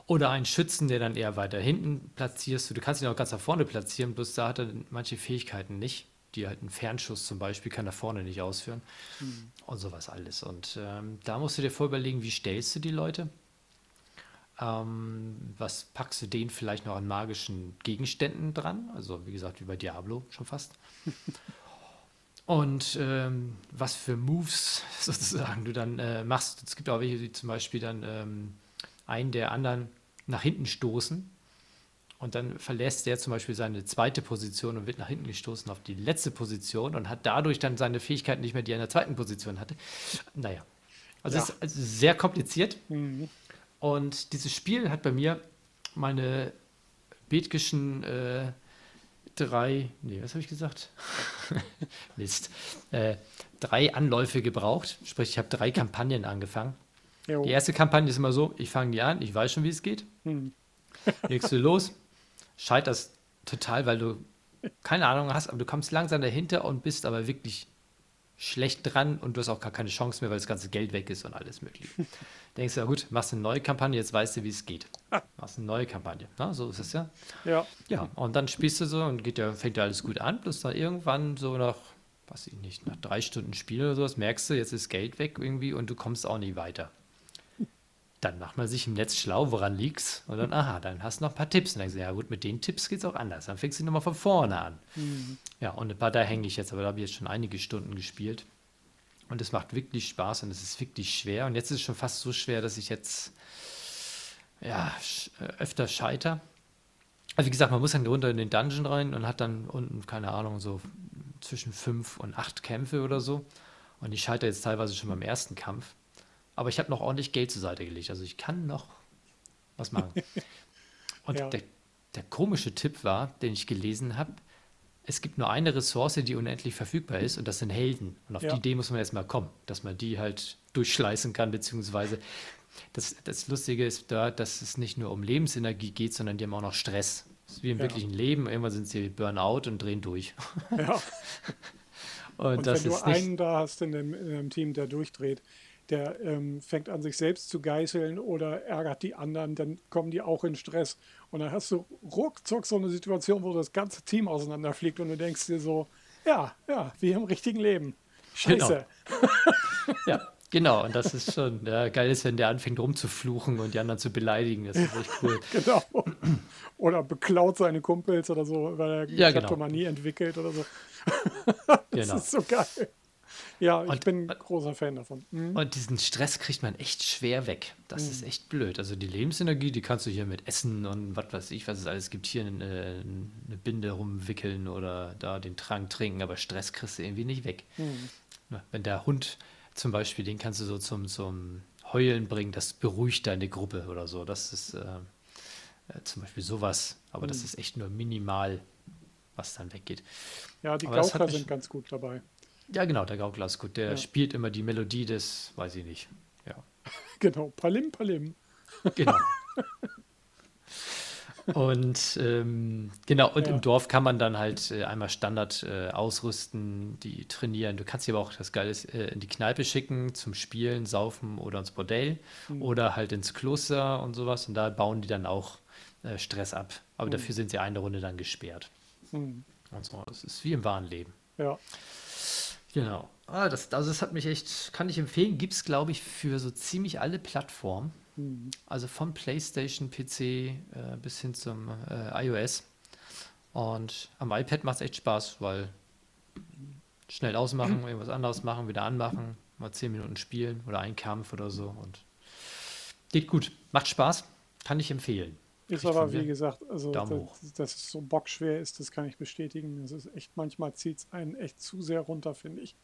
Oder einen Schützen, der dann eher weiter hinten platzierst. Du kannst ihn auch ganz nach vorne platzieren, bloß da hat er manche Fähigkeiten nicht. Die halt einen Fernschuss zum Beispiel kann er vorne nicht ausführen. Und sowas alles. Und ähm, da musst du dir vorüberlegen, wie stellst du die Leute? Ähm, was packst du denen vielleicht noch an magischen Gegenständen dran? Also wie gesagt, wie bei Diablo schon fast. Und ähm, was für Moves sozusagen du dann äh, machst. Es gibt auch welche, die zum Beispiel dann ähm, einen der anderen nach hinten stoßen. Und dann verlässt der zum Beispiel seine zweite Position und wird nach hinten gestoßen auf die letzte Position und hat dadurch dann seine Fähigkeiten nicht mehr, die er in der zweiten Position hatte. Naja, also Ja. es ist also sehr kompliziert. Mhm. Und dieses Spiel hat bei mir meine Bethkischen äh, drei, nee, was habe ich gesagt? Mist. Äh, drei Anläufe gebraucht. Sprich, ich habe drei Kampagnen angefangen. Jo. Die erste Kampagne ist immer so, ich fange die an, ich weiß schon, wie es geht. Mhm. Legst du los, scheiterst total, weil du keine Ahnung hast, aber du kommst langsam dahinter und bist aber wirklich schlecht dran und du hast auch gar keine Chance mehr, weil das ganze Geld weg ist und alles mögliche. Denkst du, ja gut, machst eine neue Kampagne, jetzt weißt du, wie es geht. Machst eine neue Kampagne. Na, so ist es ja. Ja. Ja, und dann spielst du so und geht ja, fängt ja alles gut an, bis dann irgendwann so nach, weiß ich nicht, nach drei Stunden Spiel oder sowas, merkst du, jetzt ist Geld weg irgendwie und du kommst auch nicht weiter. Dann macht man sich im Netz schlau, woran liegt's? Und dann, aha, dann hast du noch ein paar Tipps. Und dann denkst du, ja gut, mit den Tipps geht's auch anders. Dann fängst du nochmal von vorne an. Ja, und ein paar da hänge ich jetzt, aber da habe ich jetzt schon einige Stunden gespielt. Und es macht wirklich Spaß und es ist wirklich schwer. Und jetzt ist es schon fast so schwer, dass ich jetzt ja, äh, öfter scheiter. Also wie gesagt, man muss dann runter in den Dungeon rein und hat dann unten, keine Ahnung, so zwischen fünf und acht Kämpfe oder so. Und ich scheitere jetzt teilweise schon beim ersten Kampf. Aber ich habe noch ordentlich Geld zur Seite gelegt. Also ich kann noch was machen. Und Ja. der, der komische Tipp war, den ich gelesen habe, es gibt nur eine Ressource, die unendlich verfügbar ist, und das sind Helden. Und auf Ja. die Idee muss man erstmal kommen, dass man die halt durchschleißen kann, beziehungsweise das, das Lustige ist da, dass es nicht nur um Lebensenergie geht, sondern die haben auch noch Stress. Das ist wie im Ja. wirklichen Leben. Irgendwann sind sie Burnout und drehen durch. ja. Und, Und das wenn du einen da hast in dem, in dem Team, der durchdreht, der ähm, fängt an, sich selbst zu geißeln oder ärgert die anderen, dann kommen die auch in Stress. Und dann hast du ruckzuck so eine Situation, wo das ganze Team auseinanderfliegt und du denkst dir so, ja, ja, wie im richtigen Leben. Genau. Scheiße. Ja, genau. Und das ist schon ja, geil, ist, wenn der anfängt rumzufluchen und die anderen zu beleidigen. Das ist echt cool. Genau. Oder beklaut seine Kumpels oder so, weil er Ja, genau. Kleptomanie entwickelt oder so. Genau. Das ist so geil. Ja, ich Und- bin großer Fan davon. Mhm. Und diesen Stress kriegt man echt schwer weg. Das ist echt blöd. Also die Lebensenergie, die kannst du hier mit Essen und was weiß ich, was es alles gibt, hier eine, eine Binde rumwickeln oder da den Trank trinken, aber Stress kriegst du irgendwie nicht weg. Na, Wenn der Hund zum Beispiel, den kannst du so zum, zum Heulen bringen, das beruhigt deine Gruppe oder so. Das ist äh, äh, zum Beispiel sowas, aber das ist echt nur minimal, was dann weggeht. Ja, die Aber Gaukler sind ganz gut dabei. Ja, genau, der Gaukler ist gut. Der Ja. spielt immer die Melodie des, weiß ich nicht. Ja. Genau, Palim Palim. Genau. Und ähm, genau, und Ja. im Dorf kann man dann halt äh, einmal Standard äh, ausrüsten, die trainieren. Du kannst sie aber auch, das Geile ist, äh, in die Kneipe schicken zum Spielen, Saufen oder ins Bordell Mhm. oder halt ins Kloster und sowas. Und da bauen die dann auch äh, Stress ab. Aber Mhm. dafür sind sie eine Runde dann gesperrt. Hm. Und so. Das ist wie im wahren Leben. Ja, Genau. Ah, das, also das hat mich echt, kann ich empfehlen, gibt es, glaube ich, für so ziemlich alle Plattformen. hm. Also vom PlayStation, PC äh, bis hin zum äh, iOS. Und am iPad macht es echt Spaß, weil schnell ausmachen, irgendwas anderes machen, wieder anmachen, mal 10 Minuten spielen oder ein Kampf oder so. Und geht gut. Macht Spaß. Kann ich empfehlen. Ist aber, wie gesagt, also, dass, dass es so bockschwer ist, das kann ich bestätigen. Das ist echt, manchmal zieht es einen echt zu sehr runter, finde ich.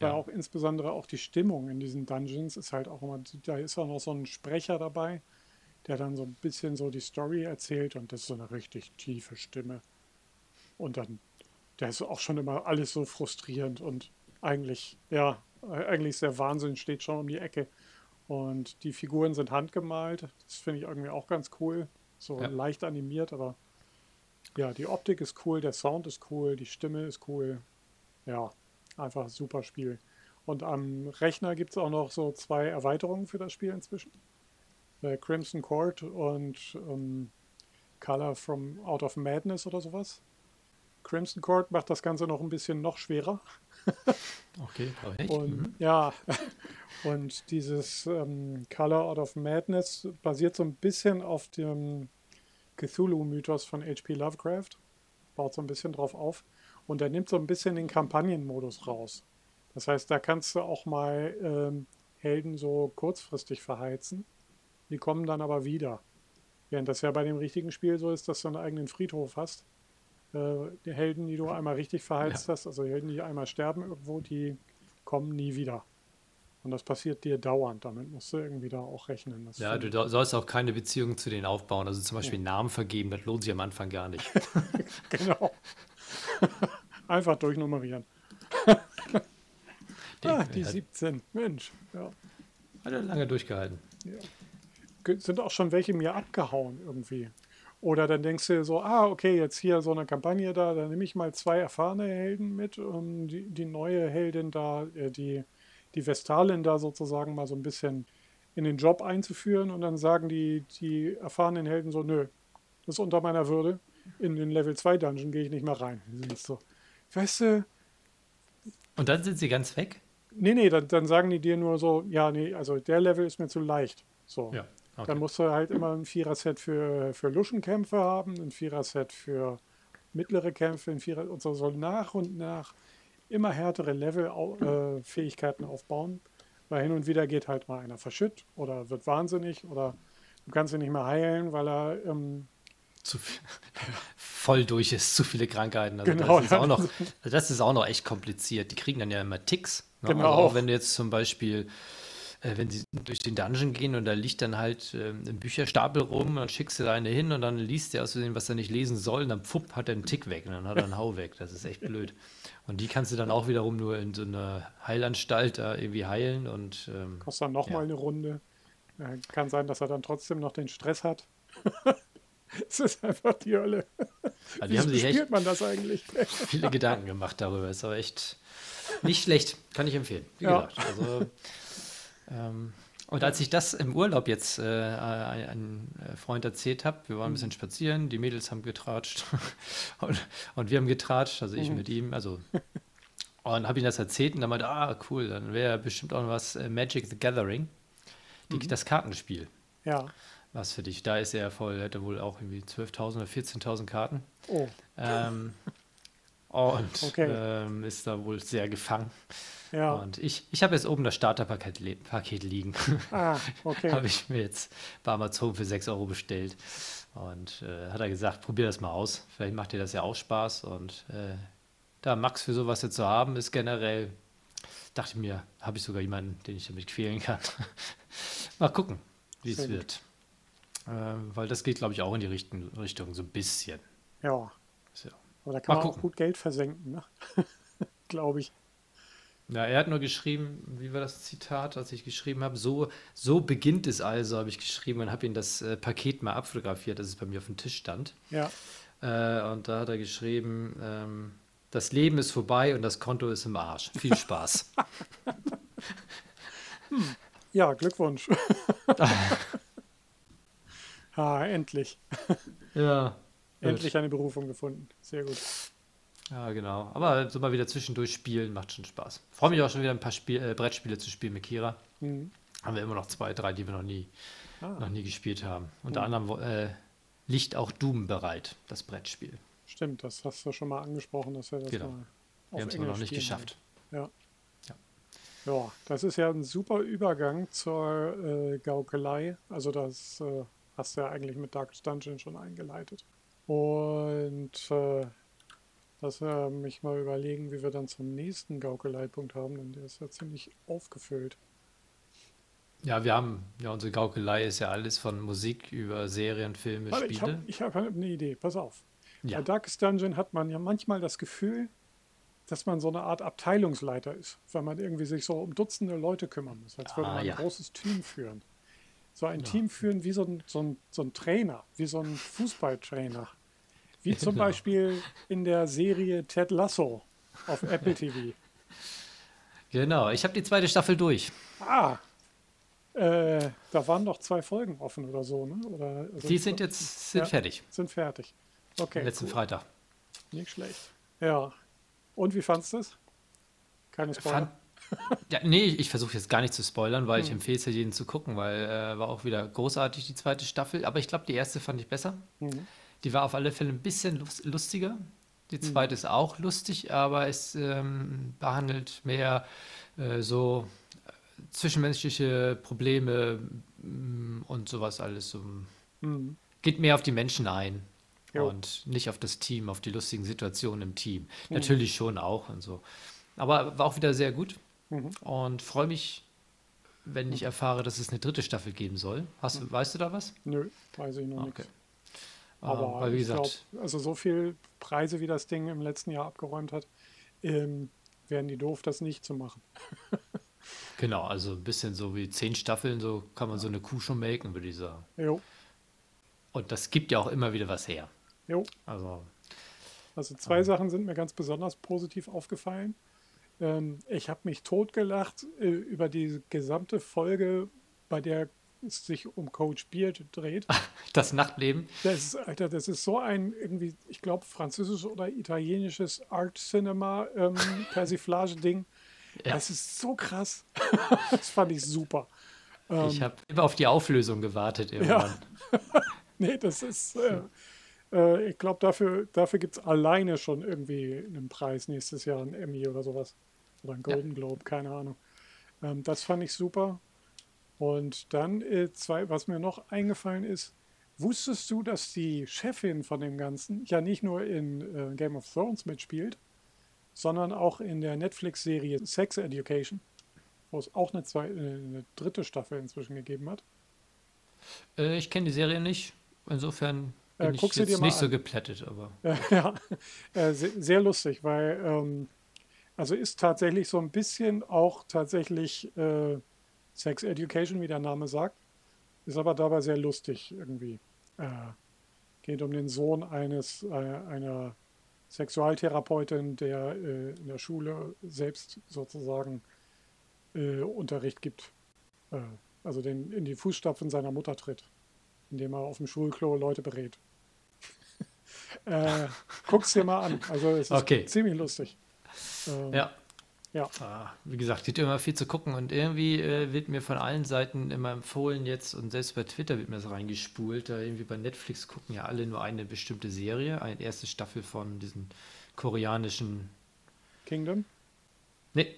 Weil Ja. auch insbesondere auch die Stimmung in diesen Dungeons ist halt auch immer, da ist auch noch so ein Sprecher dabei, der dann so ein bisschen so die Story erzählt und das ist so eine richtig tiefe Stimme. Und dann, der ist auch schon immer alles so frustrierend und eigentlich, ja, eigentlich ist der Wahnsinn steht schon um die Ecke. Und die Figuren sind handgemalt. Das finde ich irgendwie auch ganz cool. So Ja. leicht animiert, aber ja, die Optik ist cool, der Sound ist cool, die Stimme ist cool. Ja, einfach super Spiel. Und am Rechner gibt es auch noch so zwei Erweiterungen für das Spiel inzwischen. Äh, Crimson Court und ähm, Color from Out of Madness oder sowas. Crimson Court macht das Ganze noch ein bisschen noch schwerer. Okay, aber echt? Und Mhm. ja, und dieses ähm, Color Out of Madness basiert so ein bisschen auf dem Cthulhu-Mythos von H.P. Lovecraft. Baut so ein bisschen drauf auf. Und er nimmt so ein bisschen den Kampagnenmodus raus. Das heißt, da kannst du auch mal ähm, Helden so kurzfristig verheizen. Die kommen dann aber wieder. Während das ja bei dem richtigen Spiel so ist, dass du einen eigenen Friedhof hast. Äh, die Helden, die du einmal richtig verheizt Ja. hast, also Helden, die einmal sterben irgendwo, die kommen nie wieder. Und das passiert dir dauernd. Damit musst du irgendwie da auch rechnen. Das Ja, du sollst auch keine Beziehung zu denen aufbauen. Also zum Beispiel Namen vergeben, das lohnt sich am Anfang gar nicht. Genau. Einfach durchnummerieren. Ah, die hat, 17. Mensch. Ja. hat er lange durchgehalten. Ge- Sind auch schon welche mir abgehauen irgendwie. Oder dann denkst du so, ah, okay, jetzt hier so eine Kampagne da, dann nehme ich mal zwei erfahrene Helden mit, um die, die neue Heldin da, äh, die, die Vestalin da sozusagen mal so ein bisschen in den Job einzuführen und dann sagen die, die erfahrenen Helden so, nö, das ist unter meiner Würde. In den Level 2 Dungeon gehe ich nicht mehr rein. So, weißt du, Und dann sind sie ganz weg? Nee, nee, dann, dann sagen die dir nur so, ja, nee, also der Level ist mir zu leicht. So. Ja. Okay. Dann musst du halt immer ein Vierer-Set für, für Luschenkämpfe haben, ein Vierer-Set für mittlere Kämpfe, ein Vierer und so soll nach und nach immer härtere Level-Fähigkeiten aufbauen. Weil hin und wieder geht halt mal einer verschütt oder wird wahnsinnig oder du kannst ihn nicht mehr heilen, weil er ähm, zu viel, voll durch ist, zu viele Krankheiten. Also Genau, das, ist auch noch, das ist auch noch echt kompliziert. Die kriegen dann ja immer Ticks. Ne? Genau. Also auch wenn du jetzt zum Beispiel, äh, wenn sie durch den Dungeon gehen und da liegt dann halt ähm, ein Bücherstapel rum, und dann schickst du da eine hin und dann liest der aus Versehen, was er nicht lesen soll, und dann pfupp, hat er einen Tick weg und dann hat er einen Hau weg. Das ist echt blöd. Und die kannst du dann auch wiederum nur in so einer Heilanstalt da irgendwie heilen und ähm, kostet dann nochmal Ja. eine Runde. Äh, kann sein, dass er dann trotzdem noch den Stress hat. Es ist einfach die Hölle. also Wie haben sich echt man das eigentlich? viele Gedanken gemacht darüber. Ist aber echt nicht schlecht. Kann ich empfehlen. Wie Ja. gesagt. Also, ähm, und als ich das im Urlaub jetzt äh, ein, ein Freund erzählt habe, wir waren ein bisschen spazieren, die Mädels haben getratscht und, und wir haben getratscht, also ich mit ihm, also und habe ihm das erzählt und dann meinte, ah, cool, dann wäre bestimmt auch noch was äh, Magic the Gathering, die, das Kartenspiel. Ja. Was für dich, da ist er voll, hätte wohl auch irgendwie 12.000 oder 14.000 Karten. Oh, Ähm, und Okay. ähm, ist da wohl sehr gefangen. Ja. Und ich, ich habe jetzt oben das Starterpaket Paket liegen. Ah, okay. habe ich mir jetzt bei Amazon für 6 Euro bestellt. Und äh, hat er gesagt, probier das mal aus. Vielleicht macht dir das ja auch Spaß. Und äh, da Max für sowas jetzt zu haben, ist generell, dachte ich mir, habe ich sogar jemanden, den ich damit quälen kann. mal gucken, wie es wird. Ähm, weil das geht, glaube ich, auch in die Richtung, Richtung so ein bisschen. Ja. So. Aber da kann Mal man auch gucken. gut Geld versenken, ne? Glaube ich. Ja, er hat nur geschrieben, wie war das Zitat, was ich geschrieben habe? So, so beginnt es also, habe ich geschrieben und habe ihm das äh, Paket mal abfotografiert, das es bei mir auf dem Tisch stand. Ja. Äh, und da hat er geschrieben, ähm, das Leben ist vorbei und das Konto ist im Arsch. Viel Spaß. Ja, Glückwunsch. ah, endlich. ja. Endlich eine Berufung gefunden. Sehr gut. Ja, genau. Aber so mal wieder zwischendurch spielen macht schon Spaß. Freue mich auch schon wieder ein paar Spiel, äh, Brettspiele zu spielen mit Kira. Mhm. Haben wir immer noch zwei, drei, die wir noch nie, Ah, noch nie gespielt haben. Unter anderem wo- äh, liegt auch Doom bereit, das Brettspiel. stimmt, das hast du schon mal angesprochen, dass wir das Genau. mal Wir haben es aber noch nicht geschafft. Ja. Ja, das ist ja ein super Übergang zur äh, Gaukelei. Also das äh, hast du ja eigentlich mit Darkest Dungeon schon eingeleitet. Und äh, dass wir mich mal überlegen, wie wir dann zum nächsten Gaukeleipunkt haben, denn der ist ja ziemlich aufgefüllt. Ja, wir haben, ja, unsere Gaukelei ist ja alles von Musik über Serien, Filme, Warte, ich habe Spiele. ich hab eine Idee, pass auf. Ja. Bei Darkest Dungeon hat man ja manchmal das Gefühl, dass man so eine Art Abteilungsleiter ist, weil man irgendwie sich so um Dutzende Leute kümmern muss, als würde Ah, man ja. ein großes Team führen. So ein Ja. Team führen wie so ein, so, ein, so ein Trainer, wie so ein Fußballtrainer. Wie zum Genau. Beispiel in der Serie Ted Lasso auf Apple TV. Genau, ich habe die zweite Staffel durch. Ah, äh, da waren noch zwei Folgen offen oder so, ne? Oder, also Die sind jetzt sind Ja. fertig. sind fertig. Okay, Letzten cool. Freitag. nicht schlecht. Ja. Und wie fandst du es? Keine Spoiler. Fand, ja, nee, ich versuche jetzt gar nicht zu spoilern, weil ich Hm. empfehle es ja jedem zu gucken, weil äh, war auch wieder großartig die zweite Staffel. Aber ich glaube, die erste fand ich besser. Mhm. Die war auf alle Fälle ein bisschen lus- lustiger. Die zweite ist auch lustig, aber es ähm, behandelt mehr äh, so äh, zwischenmenschliche Probleme mm, und sowas alles. So, Mhm. geht mehr auf die Menschen ein Jo. und nicht auf das Team, auf die lustigen Situationen im Team. Mhm. Natürlich schon auch und so. Aber war auch wieder sehr gut Mhm. und freue mich, wenn ich erfahre, dass es eine dritte Staffel geben soll. Hast, du- Weißt du da was? Nö, weiß ich noch Okay. nicht. Ah, Aber weil, wie ich gesagt, glaube, also so viel Preise, wie das Ding im letzten Jahr abgeräumt hat, ähm, wären die doof, das nicht zu machen. genau, also ein bisschen so wie zehn Staffeln, so kann man so eine Kuh schon melken, würde ich sagen. Jo, Und das gibt ja auch immer wieder was her. jo. Also, Also zwei Sachen sind mir ganz besonders positiv aufgefallen. Ähm, ich habe mich totgelacht äh, über die gesamte Folge, bei der es sich um Coach Beard dreht. das Nachtleben. Das ist, Alter, das ist so ein irgendwie, ich glaube, französisches oder italienisches Art Cinema ähm, Persiflage-Ding. Ja. Das ist so krass. das fand ich super. Ähm, Ich habe immer auf die Auflösung gewartet irgendwann. Nee, das ist, äh, äh, ich glaube, dafür, dafür gibt es alleine schon irgendwie einen Preis nächstes Jahr, einen Emmy oder sowas. Oder einen Golden Globe, keine Ahnung. Ähm, das fand ich super. Und dann, äh, zwei, was mir noch eingefallen ist, wusstest du, dass die Chefin von dem Ganzen ja nicht nur in äh, Game of Thrones mitspielt, sondern auch in der Netflix-Serie Sex Education, wo es auch eine, zwei, äh, eine dritte Staffel inzwischen gegeben hat. Äh, ich kenne die Serie nicht. Insofern bin Äh, ich jetzt mal nicht so an. geplättet, aber Ja, äh, sehr, lustig, weil ähm, also ist tatsächlich so ein bisschen auch tatsächlich äh, Sex Education, wie der Name sagt, ist aber dabei sehr lustig irgendwie. Äh, geht um den Sohn eines äh, einer Sexualtherapeutin, der äh, in der Schule selbst sozusagen äh, Unterricht gibt. Äh, also den, in die Fußstapfen seiner Mutter tritt, indem er auf dem Schulklo Leute berät. äh, guck's dir mal an. Also es ist Okay. ziemlich lustig. Ähm, ja. Ja. Ah, Wie gesagt, gibt immer viel zu gucken und irgendwie äh, wird mir von allen Seiten immer empfohlen jetzt und selbst bei Twitter wird mir das reingespult. Da irgendwie bei Netflix gucken ja alle nur eine bestimmte Serie, eine erste Staffel von diesen koreanischen. Kingdom. Nee,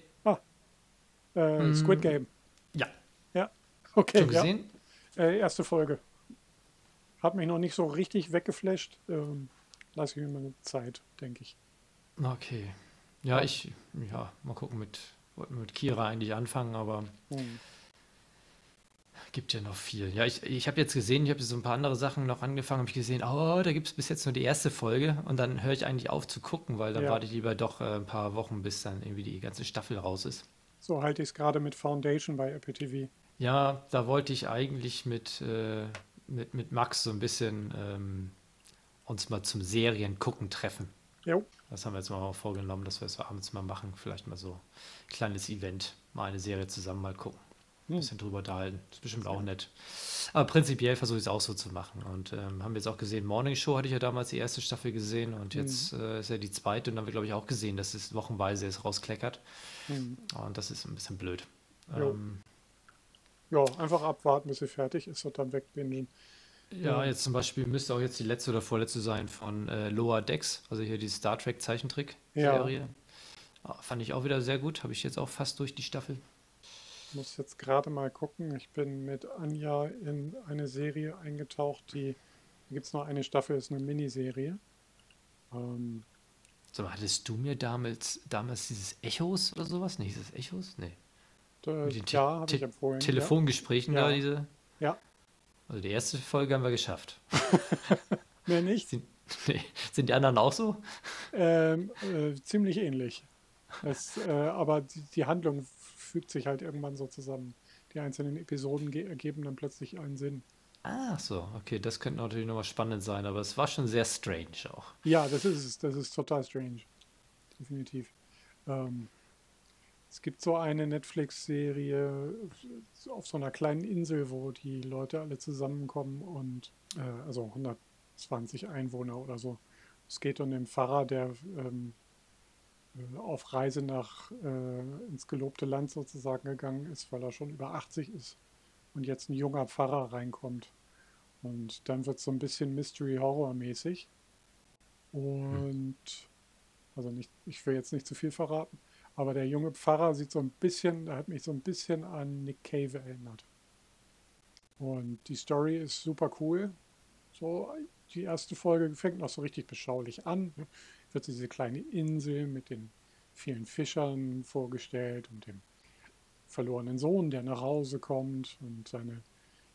Äh, Squid Game. ja, Ja. Okay. schon Ja. gesehen? Äh, erste Folge. Hat mich noch nicht so richtig weggeflasht. Ähm, lass ich mir mal Zeit, denke ich. Okay. Ja, ich, ja, mal gucken, mit, wollten wir mit Kira eigentlich anfangen, aber Hm. gibt ja noch viel. Ja, ich, ich habe jetzt gesehen, ich habe so ein paar andere Sachen noch angefangen, habe ich gesehen, oh, da gibt es bis jetzt nur die erste Folge und dann höre ich eigentlich auf zu gucken, weil dann Ja. warte ich lieber doch äh, ein paar Wochen, bis dann irgendwie die ganze Staffel raus ist. So halte ich es gerade mit Foundation bei Apple TV. Ja, da wollte ich eigentlich mit, äh, mit, mit Max so ein bisschen ähm, uns mal zum Serien gucken treffen. Jo. Das haben wir jetzt mal vorgenommen, dass wir es abends mal machen. Vielleicht mal so ein kleines Event, mal eine Serie zusammen mal gucken. Ein Hm. bisschen drüber unterhalten. Ist bestimmt auch nett. Aber prinzipiell versuche ich es auch so zu machen. Und ähm, haben wir jetzt auch gesehen, Morning Show hatte ich ja damals die erste Staffel gesehen und jetzt äh, ist ja die zweite und dann haben wir, glaube ich, auch gesehen, dass es wochenweise jetzt rauskleckert. Hm. Und das ist ein bisschen blöd. Ähm, Ja, einfach abwarten, bis sie fertig ist und dann wegbingen. Ja, Ja. jetzt zum Beispiel müsste auch jetzt die letzte oder vorletzte sein von äh, Lower Decks, also hier die Star Trek Zeichentrick-Serie. Ah, Fand ich auch wieder sehr gut, habe ich jetzt auch fast durch die Staffel. Ich muss jetzt gerade mal gucken. Ich bin mit Anja in eine Serie eingetaucht, die, da gibt es noch eine Staffel, ist eine Miniserie. Ähm, mal, hattest du mir damals, damals dieses Echos oder sowas? Nee, hieß es Echos? Nee. da, Mit den ja, habe ich empfohlen. Telefongesprächen Ja. da, diese. Ja. Also die erste Folge haben wir geschafft. Mehr nicht. Sind, nee, sind die anderen auch so? Ähm, äh, ziemlich ähnlich. Es, äh, aber die, die Handlung fügt sich halt irgendwann so zusammen. Die einzelnen Episoden ge- ergeben dann plötzlich einen Sinn. Ah, so, okay, das könnte natürlich nochmal spannend sein, aber es war schon sehr strange auch. Ja, das ist es. Das ist total strange. Definitiv. Ähm, es gibt so eine Netflix-Serie auf so einer kleinen Insel, wo die Leute alle zusammenkommen und äh, also 120 Einwohner oder so. Es geht um den Pfarrer, der ähm, äh, auf Reise nach äh, ins gelobte Land sozusagen gegangen ist, weil er schon über 80 ist und jetzt ein junger Pfarrer reinkommt. Und dann wird es so ein bisschen Mystery-Horror-mäßig. Und Also nicht, ich will jetzt nicht zu viel verraten. Aber der junge Pfarrer sieht so ein bisschen, hat mich so ein bisschen an Nick Cave erinnert. Und die Story ist super cool. So, die erste Folge fängt noch so richtig beschaulich an. Wird diese kleine Insel mit den vielen Fischern vorgestellt und dem verlorenen Sohn, der nach Hause kommt und seine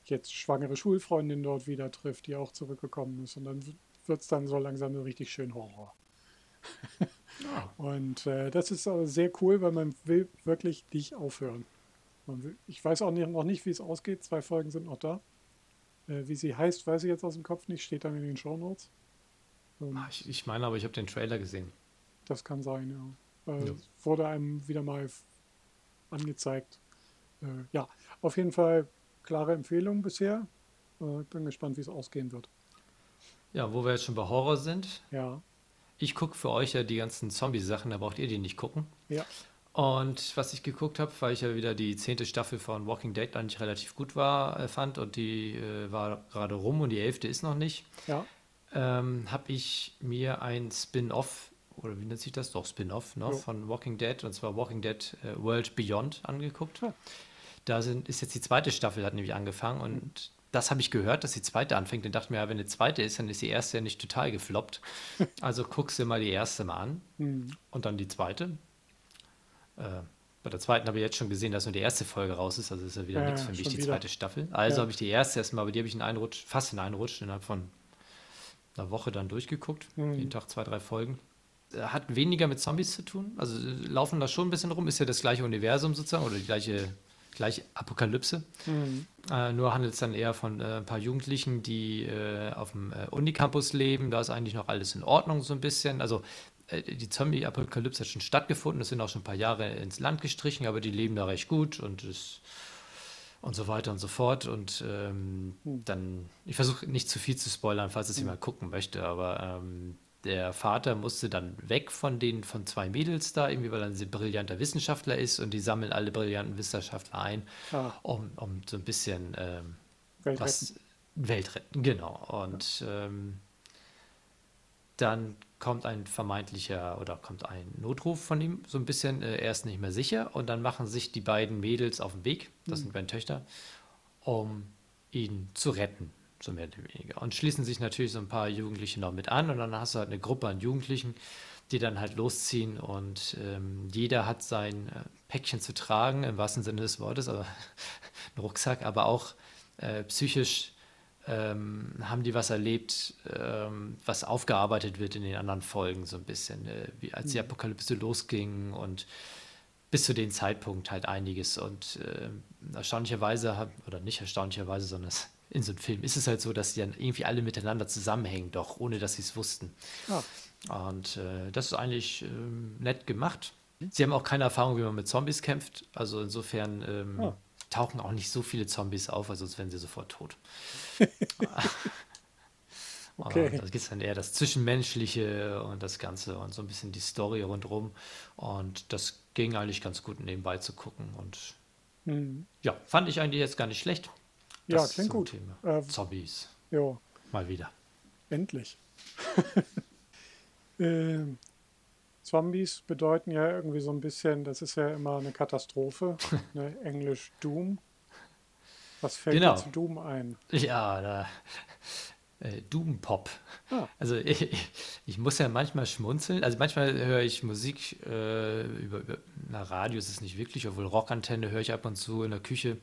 jetzt schwangere Schulfreundin dort wieder trifft, die auch zurückgekommen ist. Und dann wird es dann so langsam so richtig schön Horror. Ja. Und äh, das ist aber sehr cool, weil man will wirklich nicht aufhören. Will, ich weiß auch nicht, noch nicht, wie es ausgeht. Zwei Folgen sind noch da. Äh, wie sie heißt, weiß ich jetzt aus dem Kopf nicht. Steht dann in den Show Notes. Ah, ich, ich, meine aber, ich habe den Trailer gesehen. Das kann sein, ja. Äh, ja. Wurde einem wieder mal angezeigt. Äh, ja, auf jeden Fall klare Empfehlung bisher. Äh, bin gespannt, wie es ausgehen wird. Ja, wo wir jetzt schon bei Horror sind. Ja. Ich gucke für euch ja die ganzen Zombie-Sachen, da braucht ihr die nicht gucken. Ja. Und was ich geguckt habe, weil ich ja wieder die zehnte Staffel von Walking Dead eigentlich relativ gut war, äh, fand und die äh, war gerade rum und die elfte ist noch nicht, ja. ähm, habe ich mir ein Spin-off, oder wie nennt sich das? Doch, Spin-off ne, von Walking Dead, und zwar Walking Dead äh, World Beyond angeguckt. Ja. Da sind, ist jetzt die zweite Staffel, hat nämlich angefangen und mhm das habe ich gehört, dass die zweite anfängt und dachte mir, ja, wenn eine zweite ist, dann ist die erste ja nicht total gefloppt. Also guckst du mal die erste mal an mhm. und dann die zweite. Äh, bei der zweiten habe ich jetzt schon gesehen, dass nur die erste Folge raus ist, also ist ja wieder ja, nichts für mich, die wieder. zweite Staffel. Also ja. habe ich die erste erstmal, aber die habe ich in einen Rutsch, fast in einen Rutsch innerhalb von einer Woche dann durchgeguckt. Mhm. Jeden Tag zwei, drei Folgen. Äh, hat weniger mit Zombies zu tun. Also äh, laufen da schon ein bisschen rum, ist ja das gleiche Universum sozusagen oder die gleiche gleich Apokalypse. Mhm. Äh, nur handelt es dann eher von äh, ein paar Jugendlichen, die äh, auf dem äh, Unicampus leben. Da ist eigentlich noch alles in Ordnung so ein bisschen. Also äh, die Zombie-Apokalypse hat schon stattgefunden. Es sind auch schon ein paar Jahre ins Land gestrichen, aber die leben da recht gut und es und so weiter und so fort. Und ähm, mhm. dann, ich versuche nicht zu viel zu spoilern, falls es mhm. jemand gucken möchte, aber ähm, der Vater musste dann weg von den von zwei Mädels da, irgendwie, weil er ein brillanter Wissenschaftler ist und die sammeln alle brillanten Wissenschaftler ein, ah. um, um so ein bisschen ähm, was Weltretten, genau. Und ähm, dann kommt ein vermeintlicher oder kommt ein Notruf von ihm, so ein bisschen, äh, er ist nicht mehr sicher und dann machen sich die beiden Mädels auf den Weg, das mhm. sind beiden Töchter, um ihn zu retten so mehr oder weniger. Und schließen sich natürlich so ein paar Jugendliche noch mit an und dann hast du halt eine Gruppe an Jugendlichen, die dann halt losziehen und ähm, jeder hat sein äh, Päckchen zu tragen, im wahrsten Sinne des Wortes, aber ein Rucksack, aber auch äh, psychisch ähm, haben die was erlebt, ähm, was aufgearbeitet wird in den anderen Folgen so ein bisschen, äh, wie als die mhm. Apokalypse losging und bis zu dem Zeitpunkt halt einiges und äh, erstaunlicherweise, oder nicht erstaunlicherweise, sondern es in so einem Film ist es halt so, dass die dann irgendwie alle miteinander zusammenhängen, doch, ohne dass sie es wussten. Ja. Und äh, das ist eigentlich ähm, nett gemacht. Sie haben auch keine Erfahrung, wie man mit Zombies kämpft. Also insofern ähm, ja. tauchen auch nicht so viele Zombies auf, also sonst wären sie sofort tot. okay. da gibt es dann eher das Zwischenmenschliche und das Ganze und so ein bisschen die Story rundherum. Und das ging eigentlich ganz gut nebenbei zu gucken. Und mhm. ja, fand ich eigentlich jetzt gar nicht schlecht. Das ja, klingt gut. Äh, Zombies. Ja. Mal wieder. Endlich. äh, Zombies bedeuten ja irgendwie so ein bisschen, das ist ja immer eine Katastrophe. ne? Englisch Doom. Was fällt genau. dir zu Doom ein? Ja, da, äh, Doom Pop. Ah. Also ich, ich, muss ja manchmal schmunzeln. Also manchmal höre ich Musik äh, über, über na, Radio ist es nicht wirklich, obwohl Rockantenne höre ich ab und zu in der Küche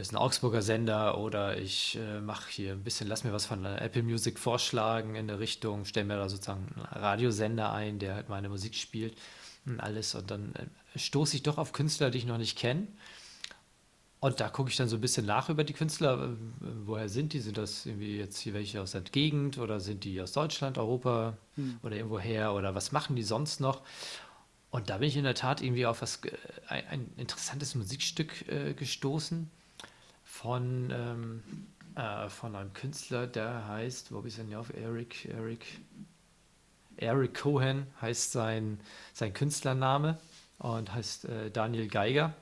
ist ein Augsburger Sender oder ich äh, mache hier ein bisschen, lass mir was von Apple Music vorschlagen in der Richtung, stelle mir da sozusagen einen Radiosender ein, der halt meine Musik spielt und alles und dann äh, stoße ich doch auf Künstler, die ich noch nicht kenne. Und da gucke ich dann so ein bisschen nach über die Künstler. Äh, woher sind die? Sind das irgendwie jetzt hier welche aus der Gegend oder sind die aus Deutschland, Europa hm. oder irgendwoher oder was machen die sonst noch? Und da bin ich in der Tat irgendwie auf was, äh, ein, ein interessantes Musikstück äh, gestoßen von, ähm, äh, von einem Künstler, der heißt, wo bist du denn auf? Eric, Eric, Eric Cohen heißt sein, sein Künstlername und heißt äh, Daniel Geiger.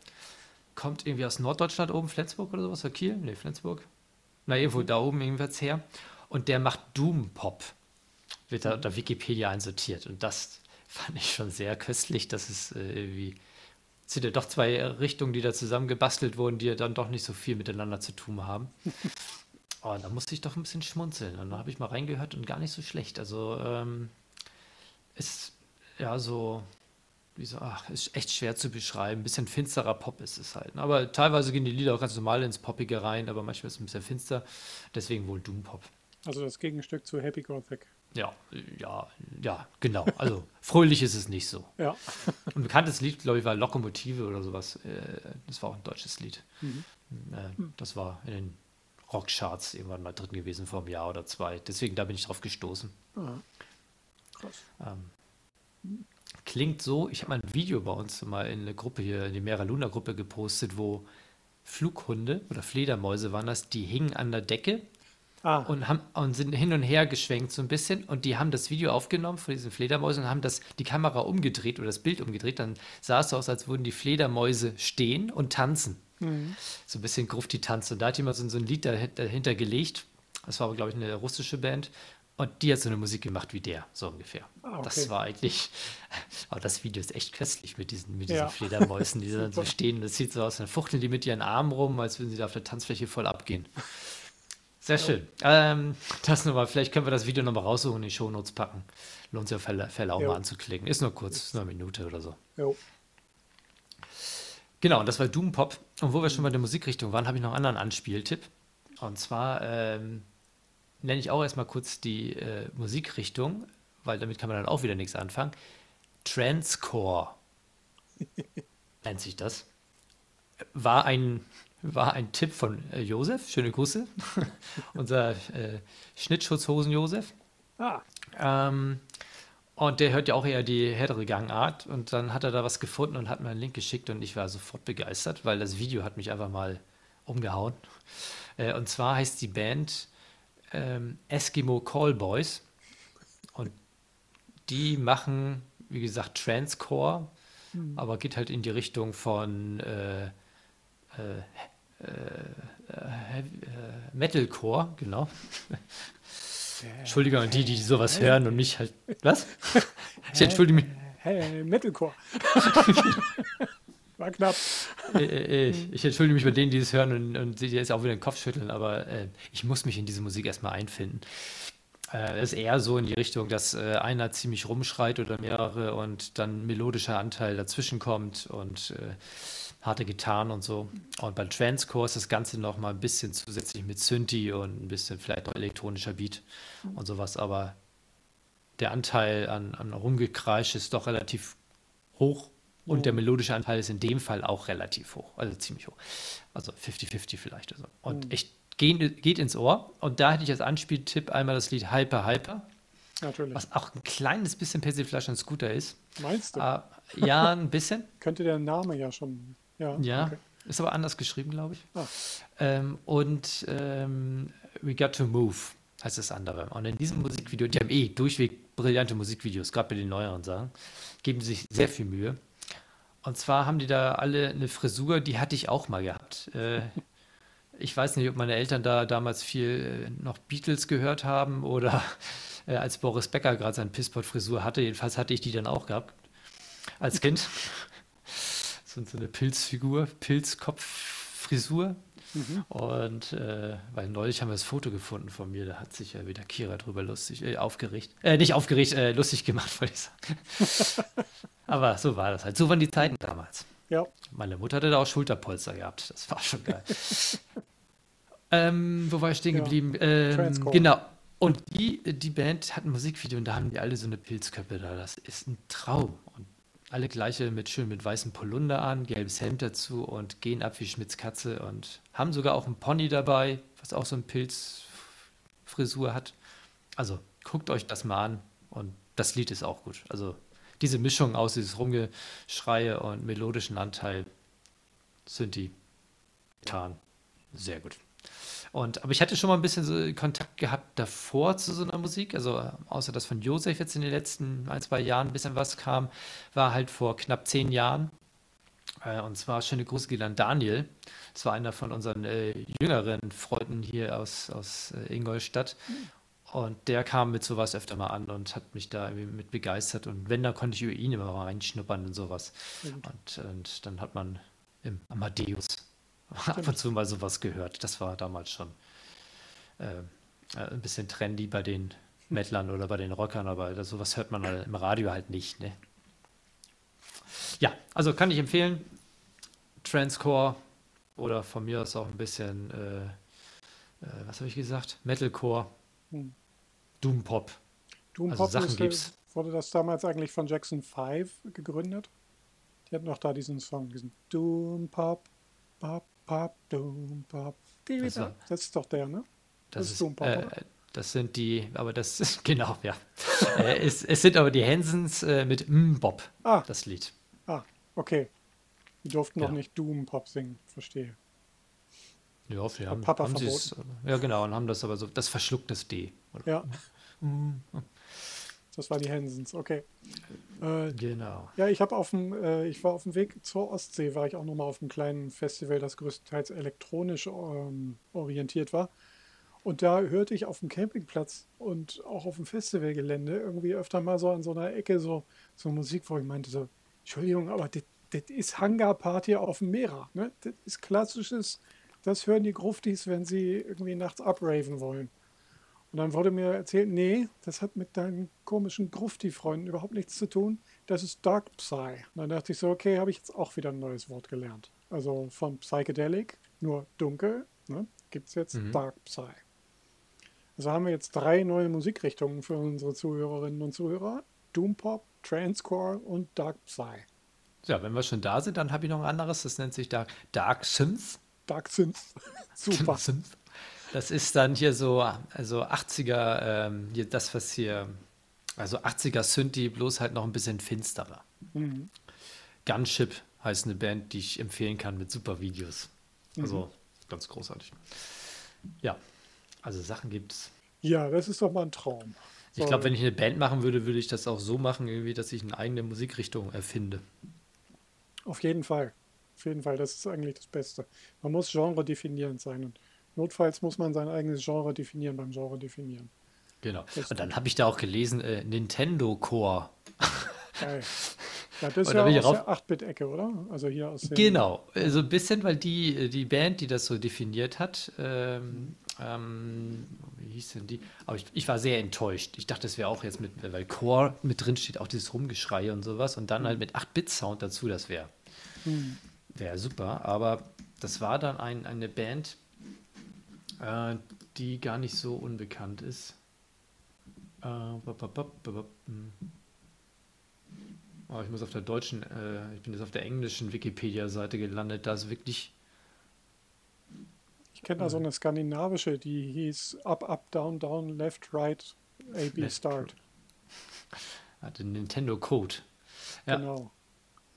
Kommt irgendwie aus Norddeutschland oben, Flensburg oder sowas, oder Kiel? Ne, Flensburg. Na, irgendwo da oben irgendwas her. Und der macht Doom Pop. Wird da unter Wikipedia einsortiert. Und das fand ich schon sehr köstlich, dass es äh, irgendwie sind ja doch zwei Richtungen, die da zusammengebastelt wurden, die ja dann doch nicht so viel miteinander zu tun haben. Oh, da musste ich doch ein bisschen schmunzeln. Und da habe ich mal reingehört und gar nicht so schlecht. Also ähm, ist ja so, wie so, ach, ist echt schwer zu beschreiben. Ein bisschen finsterer Pop ist es halt. ne? Aber teilweise gehen die Lieder auch ganz normal ins Poppige rein, aber manchmal ist es ein bisschen finster. Deswegen wohl Doom Pop. Also das Gegenstück zu Happy Gothic. Ja, ja, ja, genau. Also fröhlich ist es nicht so. Ja. Ein bekanntes Lied, glaube ich, war Lokomotive oder sowas. Äh, Das war auch ein deutsches Lied. Mhm. Äh, Das war in den Rockcharts irgendwann mal drin gewesen vor einem Jahr oder zwei. Deswegen, da bin ich drauf gestoßen. Ah. Krass. Ähm, klingt so, ich habe mal ein Video bei uns mal in eine Gruppe hier, in die Mera Luna Gruppe gepostet, wo Flughunde oder Fledermäuse waren das, die hingen an der Decke Ah, und, haben, und sind hin und her geschwenkt so ein bisschen und die haben das Video aufgenommen von diesen Fledermäusen und haben das, die Kamera umgedreht oder das Bild umgedreht, dann sah es so aus, als würden die Fledermäuse stehen und tanzen. mhm. So ein bisschen grufti tanz Und da hat jemand so, so ein Lied dahin- dahinter gelegt. Das war aber, glaube ich, eine russische Band. Und die hat so eine Musik gemacht wie der, so ungefähr. Ah, okay. Das war eigentlich, aber das Video ist echt köstlich mit diesen, mit diesen Ja. Fledermäusen, die dann so stehen. Das sieht so aus, dann fuchteln die mit ihren Armen rum, als würden sie da auf der Tanzfläche voll abgehen. Sehr schön. Ähm, das nochmal, vielleicht können wir das Video nochmal raussuchen und in die Shownotes packen. Lohnt sich auf Fälle, Fälle auch Jo. mal anzuklicken. Ist nur kurz, ist nur eine Minute oder so. Jo. Genau, und das war Doom Pop. Und wo wir schon bei der Musikrichtung waren, habe ich noch einen anderen Anspieltipp. Und zwar ähm, nenne ich auch erstmal kurz die äh, Musikrichtung, weil damit kann man dann auch wieder nichts anfangen. Transcore nennt sich das. War ein, war ein Tipp von äh, Josef. Schöne Grüße. Unser äh, Schnittschutzhosen Josef. Ah, Ähm, und der hört ja auch eher die härtere Gangart. Und dann hat er da was gefunden und hat mir einen Link geschickt und ich war sofort begeistert, weil das Video hat mich einfach mal umgehauen. Äh, und zwar heißt die Band ähm, Eskimo Callboys. Und die machen, wie gesagt, Transcore, aber geht halt in die Richtung von äh, äh, äh, äh, äh, Metalcore, genau. Entschuldigung an die, die sowas hören und mich halt. Was? Ich entschuldige mich. hey, Metalcore. War knapp. Äh, ich entschuldige mich bei denen, die es hören und, und die jetzt auch wieder den Kopf schütteln, aber äh, ich muss mich in diese Musik erstmal einfinden. Äh, es ist eher so in die Richtung, dass äh, einer ziemlich rumschreit oder mehrere und dann melodischer Anteil dazwischen kommt und äh, harte Gitarren und so. Und beim Transcore ist das Ganze noch mal ein bisschen zusätzlich mit Synthi und ein bisschen vielleicht noch elektronischer Beat und sowas, aber der Anteil an, an Rumgekreisch ist doch relativ hoch und der melodische Anteil ist in dem Fall auch relativ hoch, also ziemlich hoch. Also 50-50 vielleicht. Also. Und echt geht, geht ins Ohr. Und da hätte ich als Anspieltipp einmal das Lied Hyper Hyper, Natürlich. was auch ein kleines bisschen Persiflage und Scooter ist. Meinst du? Äh, ja, ein bisschen. Könnte der Name ja schon. Ja. Ja, Okay. ist aber anders geschrieben, glaube ich. Ah. Ähm, und ähm, We Got to Move heißt das andere. Und in diesem Musikvideo, die haben eh durchweg brillante Musikvideos, gerade bei den neueren Sachen, geben sich sehr viel Mühe. Und zwar haben die da alle eine Frisur, die hatte ich auch mal gehabt. Äh, ich weiß nicht, ob meine Eltern da damals viel äh, noch Beatles gehört haben oder äh, als Boris Becker gerade seine Pisspot-Frisur hatte. Jedenfalls hatte ich die dann auch gehabt als Kind. So, so eine Pilzfigur, Pilzkopffrisur. Und äh, weil neulich haben wir das Foto gefunden von mir, da hat sich ja wieder Kira drüber lustig, äh, aufgeregt. Äh, nicht aufgeregt, äh, lustig gemacht, wollte ich sagen. Aber so war das halt. So waren die Zeiten damals. Ja. Meine Mutter hatte da auch Schulterpolster gehabt. Das war schon geil. ähm, wo war ich stehen Ja. geblieben? Ähm, genau. Und die, die Band hat ein Musikvideo und da haben die alle so eine Pilzköppe da. Das ist ein Traum. Alle gleiche mit schön mit weißem Polunder an, gelbes Hemd dazu und gehen ab wie Schmitz Katze und haben sogar auch einen Pony dabei, was auch so eine Pilzfrisur hat. Also guckt euch das mal an und das Lied ist auch gut. Also diese Mischung aus dieses Rumgeschreie und melodischen Anteil Synthi, Gitarren, sehr gut. Und, aber ich hatte schon mal ein bisschen so Kontakt gehabt davor zu so einer Musik, also äh, außer dass von Josef jetzt in den letzten ein, zwei Jahren ein bisschen was kam, war halt vor knapp zehn Jahren. Äh, und zwar schöne Grüße gehen an Daniel. Das war einer von unseren äh, jüngeren Freunden hier aus, aus äh, Ingolstadt. Und der kam mit sowas öfter mal an und hat mich da irgendwie mit begeistert. Und wenn, dann konnte ich über ihn immer mal reinschnuppern und sowas. Und, und dann hat man im Amadeus ab und zu mal sowas gehört. Das war damals schon äh, äh, ein bisschen trendy bei den Metlern oder bei den Rockern, aber das, sowas hört man halt im Radio halt nicht. Ne? Ja, also kann ich empfehlen. Transcore oder von mir aus auch ein bisschen, äh, äh, was habe ich gesagt? Metalcore, Hm. Doompop. Doom Also Pop Sachen äh, gibt's. wurde das damals eigentlich von Jackson 5 gegründet? Die hatten noch da diesen Song, diesen Doom Pop, Pop, Pop, Doom Pop. Das war- Das ist doch der, ne? Das, Das ist ist, Doompop, äh, das sind die, aber das ist, genau, ja. äh, es, es sind aber die Hansons äh, mit M-Bob, Ah. das Lied. Ah, okay. Die durften noch Genau. nicht Doom Pop singen, verstehe. Ja, wir haben, Papa haben sie's, ja genau, und haben das aber so, das verschluckt das D. Oder? Ja. Das war die Hansons, okay. Äh, Genau. Ja, ich habe auf dem, äh, ich war auf dem Weg zur Ostsee, war ich auch nochmal auf einem kleinen Festival, das größtenteils elektronisch ähm, orientiert war. Und da hörte ich auf dem Campingplatz und auch auf dem Festivalgelände irgendwie öfter mal so an so einer Ecke so, so Musik, wo ich meinte so, Entschuldigung, aber das ist Hangar-Party auf dem Mehrer. Ne? Das ist klassisches, das hören die Gruftis, wenn sie irgendwie nachts abraven wollen. Und dann wurde mir erzählt, nee, das hat mit deinen komischen Grufti-Freunden überhaupt nichts zu tun. Das ist Dark Psy. Und dann dachte ich so, okay, habe ich jetzt auch wieder ein neues Wort gelernt. Also von Psychedelic, nur dunkel, ne, gibt es jetzt Mhm. Dark Psy. Also haben wir jetzt drei neue Musikrichtungen für unsere Zuhörerinnen und Zuhörer. Doom Pop, Transcore und Dark Psy. Ja, wenn wir schon da sind, dann habe ich noch ein anderes, das nennt sich Dark, Dark Synth. Dark Synth. Super. Synth. Das ist dann hier so, also 80er, ähm, hier das, was hier, also 80er Synthi, bloß halt noch ein bisschen finsterer. Mhm. Gunship heißt eine Band, die ich empfehlen kann mit super Videos. Also Mhm. ganz großartig. Ja, also Sachen gibt's. Ja, das ist doch mal ein Traum. Ich glaube, wenn ich eine Band machen würde, würde ich das auch so machen, irgendwie, dass ich eine eigene Musikrichtung erfinde. Auf jeden Fall. Auf jeden Fall, das ist eigentlich das Beste. Man muss Genre definierend sein und notfalls muss man sein eigenes Genre definieren beim Genre definieren. Genau. Das- Und dann habe ich da auch gelesen, äh, Nintendo Core. Geil. Ja, das ist ja aus rauf- der 8-Bit-Ecke, oder? Also hier aus dem Genau, äh, so ein bisschen, weil die, die Band, die das so definiert hat, ähm, ähm, wie hieß denn die? Aber ich, ich war sehr enttäuscht. Ich dachte, das wäre auch jetzt mit, weil Core mit drin steht, auch dieses Rumgeschrei und sowas und dann halt mit 8-Bit-Sound dazu, das wäre Hm. wär super. Aber das war dann ein, eine Band, äh, die gar nicht so unbekannt ist. Äh, hm. Oh, ich muss auf der deutschen, äh, ich bin jetzt auf der englischen Wikipedia-Seite gelandet. Da ist wirklich, Ich kenne da so eine skandinavische, die hieß Up, Up, Down, Down, Left, Right, A, B, Left, Start. hat den Nintendo Code. Ja, Genau,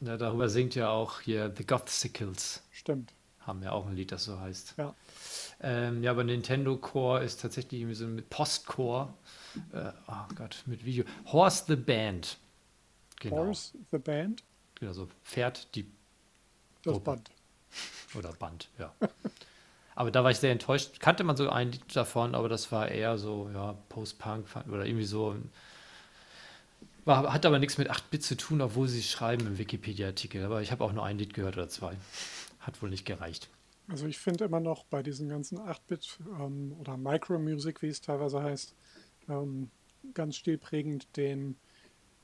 ja, darüber singt ja auch hier The Gothsicles. stimmt. Haben ja auch ein Lied, das so heißt. Ja. Ähm, ja, aber Nintendo Core ist tatsächlich irgendwie so mit Postcore. Äh, oh Gott, mit Video. Horse the Band. Genau. Horse, The Band, Genau, so Pferd, die das Gruppe. Band. Oder Band, ja. aber da war ich sehr enttäuscht. Kannte man so ein Lied davon, aber das war eher so, ja, Post-Punk oder irgendwie so. War, hat aber nichts mit 8-Bit zu tun, obwohl sie es schreiben im Wikipedia-Artikel. Aber ich habe auch nur ein Lied gehört oder zwei. Hat wohl nicht gereicht. Also ich finde immer noch bei diesen ganzen 8-Bit ähm, oder Micro-Music, wie es teilweise heißt, ähm, ganz stilprägend den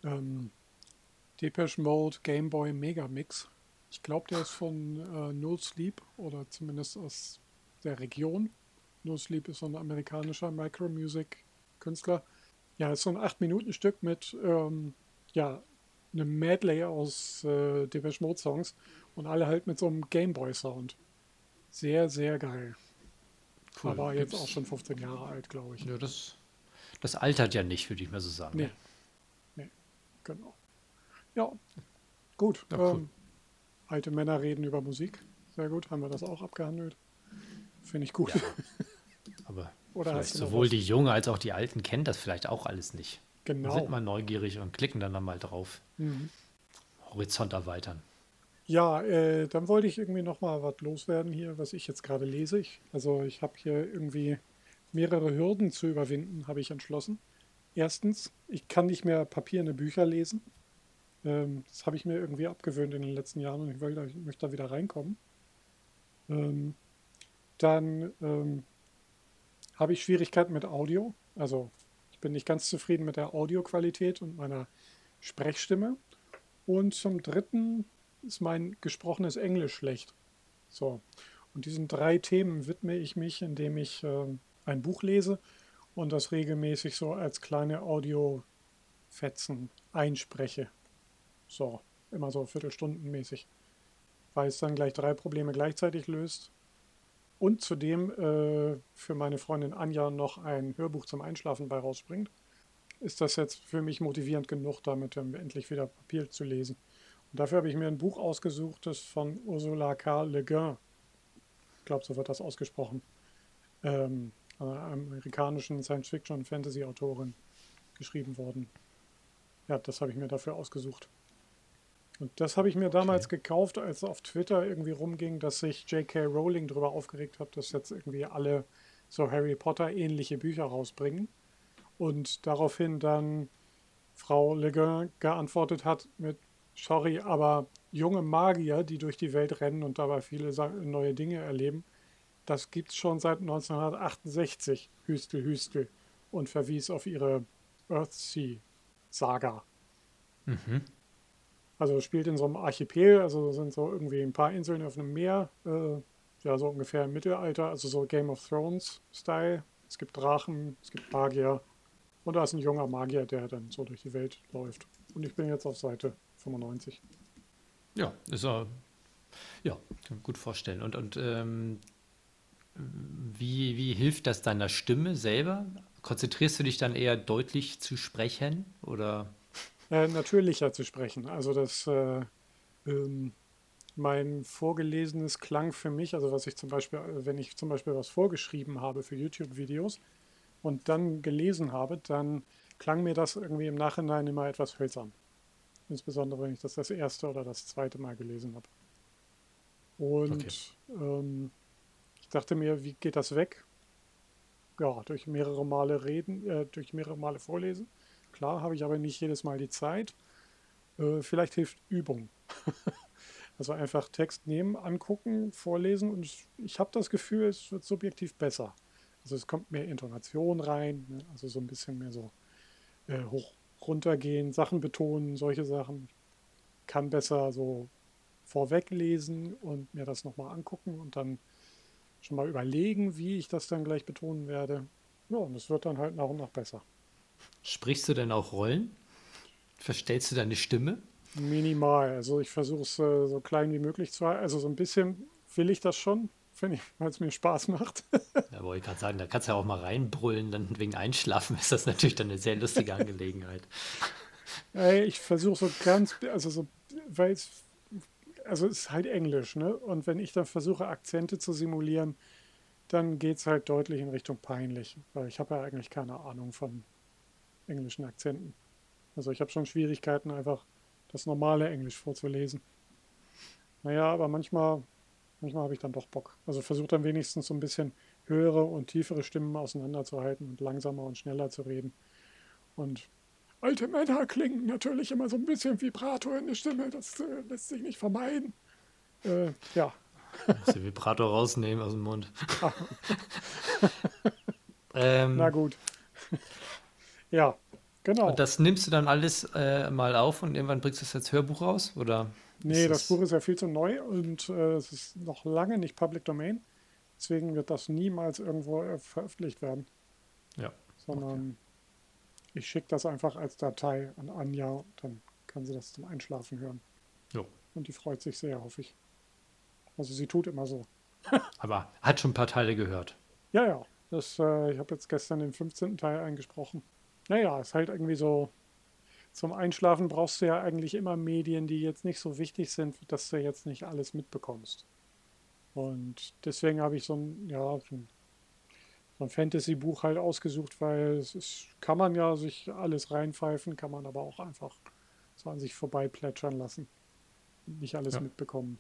ähm, Depeche Mode Game Boy Mega Mix. Ich glaube, der ist von äh, No Sleep oder zumindest aus der Region. No Sleep ist so ein amerikanischer Micro-Music-Künstler. Ja, ist so ein 8-Minuten-Stück mit ähm, ja, einem Medley aus äh, Depeche Mode Songs und alle halt mit so einem Game Boy Sound. Sehr, sehr geil. Cool. Aber jetzt Gibt's- auch schon 15 Jahre alt, glaube ich. Ja, das, das altert ja nicht, würde ich mal so sagen. Nee. Nee, genau. Ja, gut. Ja, cool. ähm, alte Männer reden über Musik. Sehr gut, haben wir das auch abgehandelt. Finde ich gut. Ja. Aber Oder sowohl die Jungen als auch die Alten kennen das vielleicht auch alles nicht. Genau. Sind mal neugierig und klicken dann, dann mal drauf. Mhm. Horizont erweitern. Ja, äh, dann wollte ich irgendwie noch mal was loswerden hier, was ich jetzt gerade lese. Ich, also ich habe hier irgendwie mehrere Hürden zu überwinden, habe ich entschlossen. Erstens, ich kann nicht mehr papierne Bücher lesen. Ähm, das habe ich mir irgendwie abgewöhnt in den letzten Jahren und ich, will, ich möchte da wieder reinkommen. Ähm, dann ähm, habe ich Schwierigkeiten mit Audio. Also ich bin nicht ganz zufrieden mit der Audioqualität und meiner Sprechstimme. Und zum Dritten ist mein gesprochenes Englisch schlecht. So. Und diesen drei Themen widme ich mich, indem ich äh, ein Buch lese und das regelmäßig so als kleine Audiofetzen einspreche. So, immer so viertelstundenmäßig. Weil es dann gleich drei Probleme gleichzeitig löst. Und zudem äh, für meine Freundin Anja noch ein Hörbuch zum Einschlafen bei rausbringt, ist das jetzt für mich motivierend genug, damit endlich wieder Papier zu lesen. Und dafür habe ich mir ein Buch ausgesucht, das von Ursula K. Le Guin, ich glaube, so wird das ausgesprochen, ähm, einer amerikanischen Science-Fiction- und Fantasy-Autorin geschrieben worden. Ja, das habe ich mir dafür ausgesucht. Und das habe ich mir damals okay. gekauft, als auf Twitter irgendwie rumging, dass sich J.K. Rowling darüber aufgeregt hat, dass jetzt irgendwie alle so Harry Potter ähnliche Bücher rausbringen. Und daraufhin dann Frau Le Guin geantwortet hat mit, sorry, aber junge Magier, die durch die Welt rennen und dabei viele neue Dinge erleben, das gibt es schon seit 1968, Hüstel, Hüstel, und verwies auf ihre Earthsea-Saga. Mhm. Also spielt in so einem Archipel, also sind so irgendwie ein paar Inseln auf einem Meer, äh, ja, so ungefähr im Mittelalter, also so Game of Thrones-Style. Es gibt Drachen, es gibt Magier und da ist ein junger Magier, der dann so durch die Welt läuft. Und ich bin jetzt auf Seite 95. Ja, ist ja, ja kann gut vorstellen. Und, und ähm, wie, wie hilft das deiner Stimme selber? Konzentrierst du dich dann eher deutlich zu sprechen oder? Äh, natürlicher zu sprechen. Also das äh, ähm, mein vorgelesenes klang für mich, also was ich zum Beispiel, wenn ich zum Beispiel was vorgeschrieben habe für YouTube-Videos und dann gelesen habe, dann klang mir das irgendwie im Nachhinein immer etwas hölzern. Insbesondere wenn ich das das erste oder das zweite Mal gelesen habe. Und okay. ähm, dachte mir, wie geht das weg? Ja, durch mehrere Male reden, äh, durch mehrere Male vorlesen. Klar, habe ich aber nicht jedes Mal die Zeit. Äh, vielleicht hilft Übung. also einfach Text nehmen, angucken, vorlesen und ich, ich habe das Gefühl, es wird subjektiv besser. Also es kommt mehr Intonation rein, ne? also so ein bisschen mehr so äh, hoch runtergehen, Sachen betonen, solche Sachen. Kann besser so vorweg lesen und mir das nochmal angucken und dann schon mal überlegen, wie ich das dann gleich betonen werde. Ja, und es wird dann halt nach und nach besser. Sprichst du denn auch Rollen? Verstellst du deine Stimme? Minimal. Also ich versuche es äh, so klein wie möglich zu halten. Also so ein bisschen will ich das schon, weil es mir Spaß macht. ja, wollte ich gerade sagen, da kannst du ja auch mal reinbrüllen, dann wegen Einschlafen ist das natürlich dann eine sehr lustige Angelegenheit. Ey, ich versuche so ganz, also so, weil es also es ist halt Englisch, ne? Und wenn ich dann versuche, Akzente zu simulieren, dann geht es halt deutlich in Richtung peinlich, weil ich habe ja eigentlich keine Ahnung von englischen Akzenten. Also ich habe schon Schwierigkeiten, einfach das normale Englisch vorzulesen. Naja, aber manchmal, manchmal habe ich dann doch Bock. Also versuche dann wenigstens so ein bisschen höhere und tiefere Stimmen auseinanderzuhalten und langsamer und schneller zu reden. Und alte Männer klingen natürlich immer so ein bisschen Vibrator in der Stimme. Das äh, lässt sich nicht vermeiden. Äh, ja. Den Vibrator rausnehmen aus dem Mund. ähm, Na gut. ja, genau. Und das nimmst du dann alles äh, mal auf und irgendwann bringst du es als Hörbuch raus? Oder nee, das Buch ist ja viel zu neu und äh, es ist noch lange nicht Public Domain. Deswegen wird das niemals irgendwo äh, veröffentlicht werden. Ja. Sondern okay ich schicke das einfach als Datei an Anja dann kann sie das zum Einschlafen hören. Jo. Und die freut sich sehr, hoffe ich. Also sie tut immer so. Aber hat schon ein paar Teile gehört. Ja, ja. Das, äh, ich habe jetzt gestern den 15. Teil eingesprochen. Naja, ist halt irgendwie so. Zum Einschlafen brauchst du ja eigentlich immer Medien, die jetzt nicht so wichtig sind, dass du jetzt nicht alles mitbekommst. Und deswegen habe ich so ein, ja, so ein Fantasy-Buch halt ausgesucht, weil es ist, kann man ja sich alles reinpfeifen, kann man aber auch einfach so an sich vorbei plätschern lassen. Nicht alles ja. mitbekommen.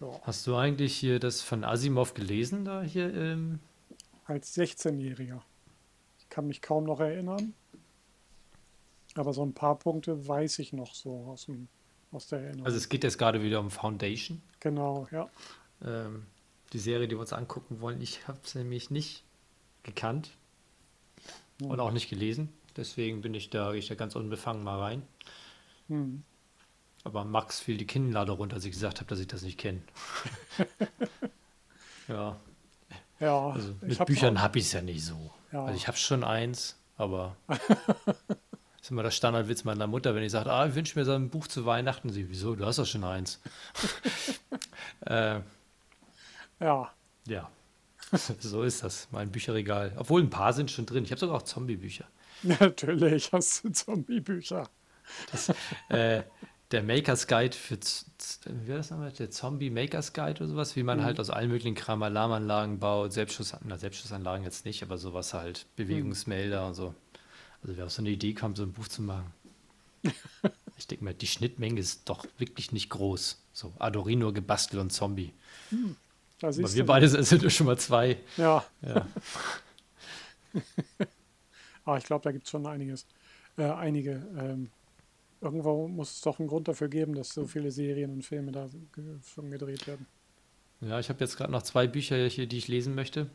Ja. Hast du eigentlich hier das von Asimov gelesen, da hier? Ähm als 16-Jähriger. Ich kann mich kaum noch erinnern. Aber so ein paar Punkte weiß ich noch so aus, dem, aus der Erinnerung. Also es geht jetzt gerade wieder um Foundation. genau, ja. Ähm, die Serie, die wir uns angucken wollen. Ich habe es nämlich nicht gekannt und auch nicht gelesen. Deswegen bin ich da, gehe ich da ganz unbefangen mal rein. Hm. Aber Max fiel die Kinnlade runter, als ich gesagt habe, dass ich das nicht kenne. ja, Ja, also mit Büchern habe ich es ja nicht so. Ja. Also ich habe schon eins, aber ist immer der Standardwitz meiner Mutter, wenn ich sage, ah, ich wünsche mir so ein Buch zu Weihnachten. Sie, wieso? Du hast doch schon eins. äh, Ja, ja, so ist das, mein Bücherregal. Obwohl ein paar sind schon drin. Ich habe sogar auch Zombie-Bücher. natürlich hast du Zombie-Bücher. äh, der Makers Guide für, wie war das nochmal? Der Zombie Makers Guide oder sowas, wie man halt aus allen möglichen Kram Alarmanlagen baut, Selbstschuss, na, Selbstschussanlagen jetzt nicht, aber sowas halt, Bewegungsmelder und so. Also wer auf so eine Idee kommt, so ein Buch zu machen. ich denke mal, die Schnittmenge ist doch wirklich nicht groß. So Adorino gebastelt und Zombie. Da Aber wir du. beide sind ja schon mal zwei. Ja, Ja. aber ich glaube, da gibt es schon einiges. Äh, einige. Ähm, irgendwo muss es doch einen Grund dafür geben, dass so viele Serien und Filme da schon gedreht werden. Ja, ich habe jetzt gerade noch zwei Bücher hier, die ich lesen möchte.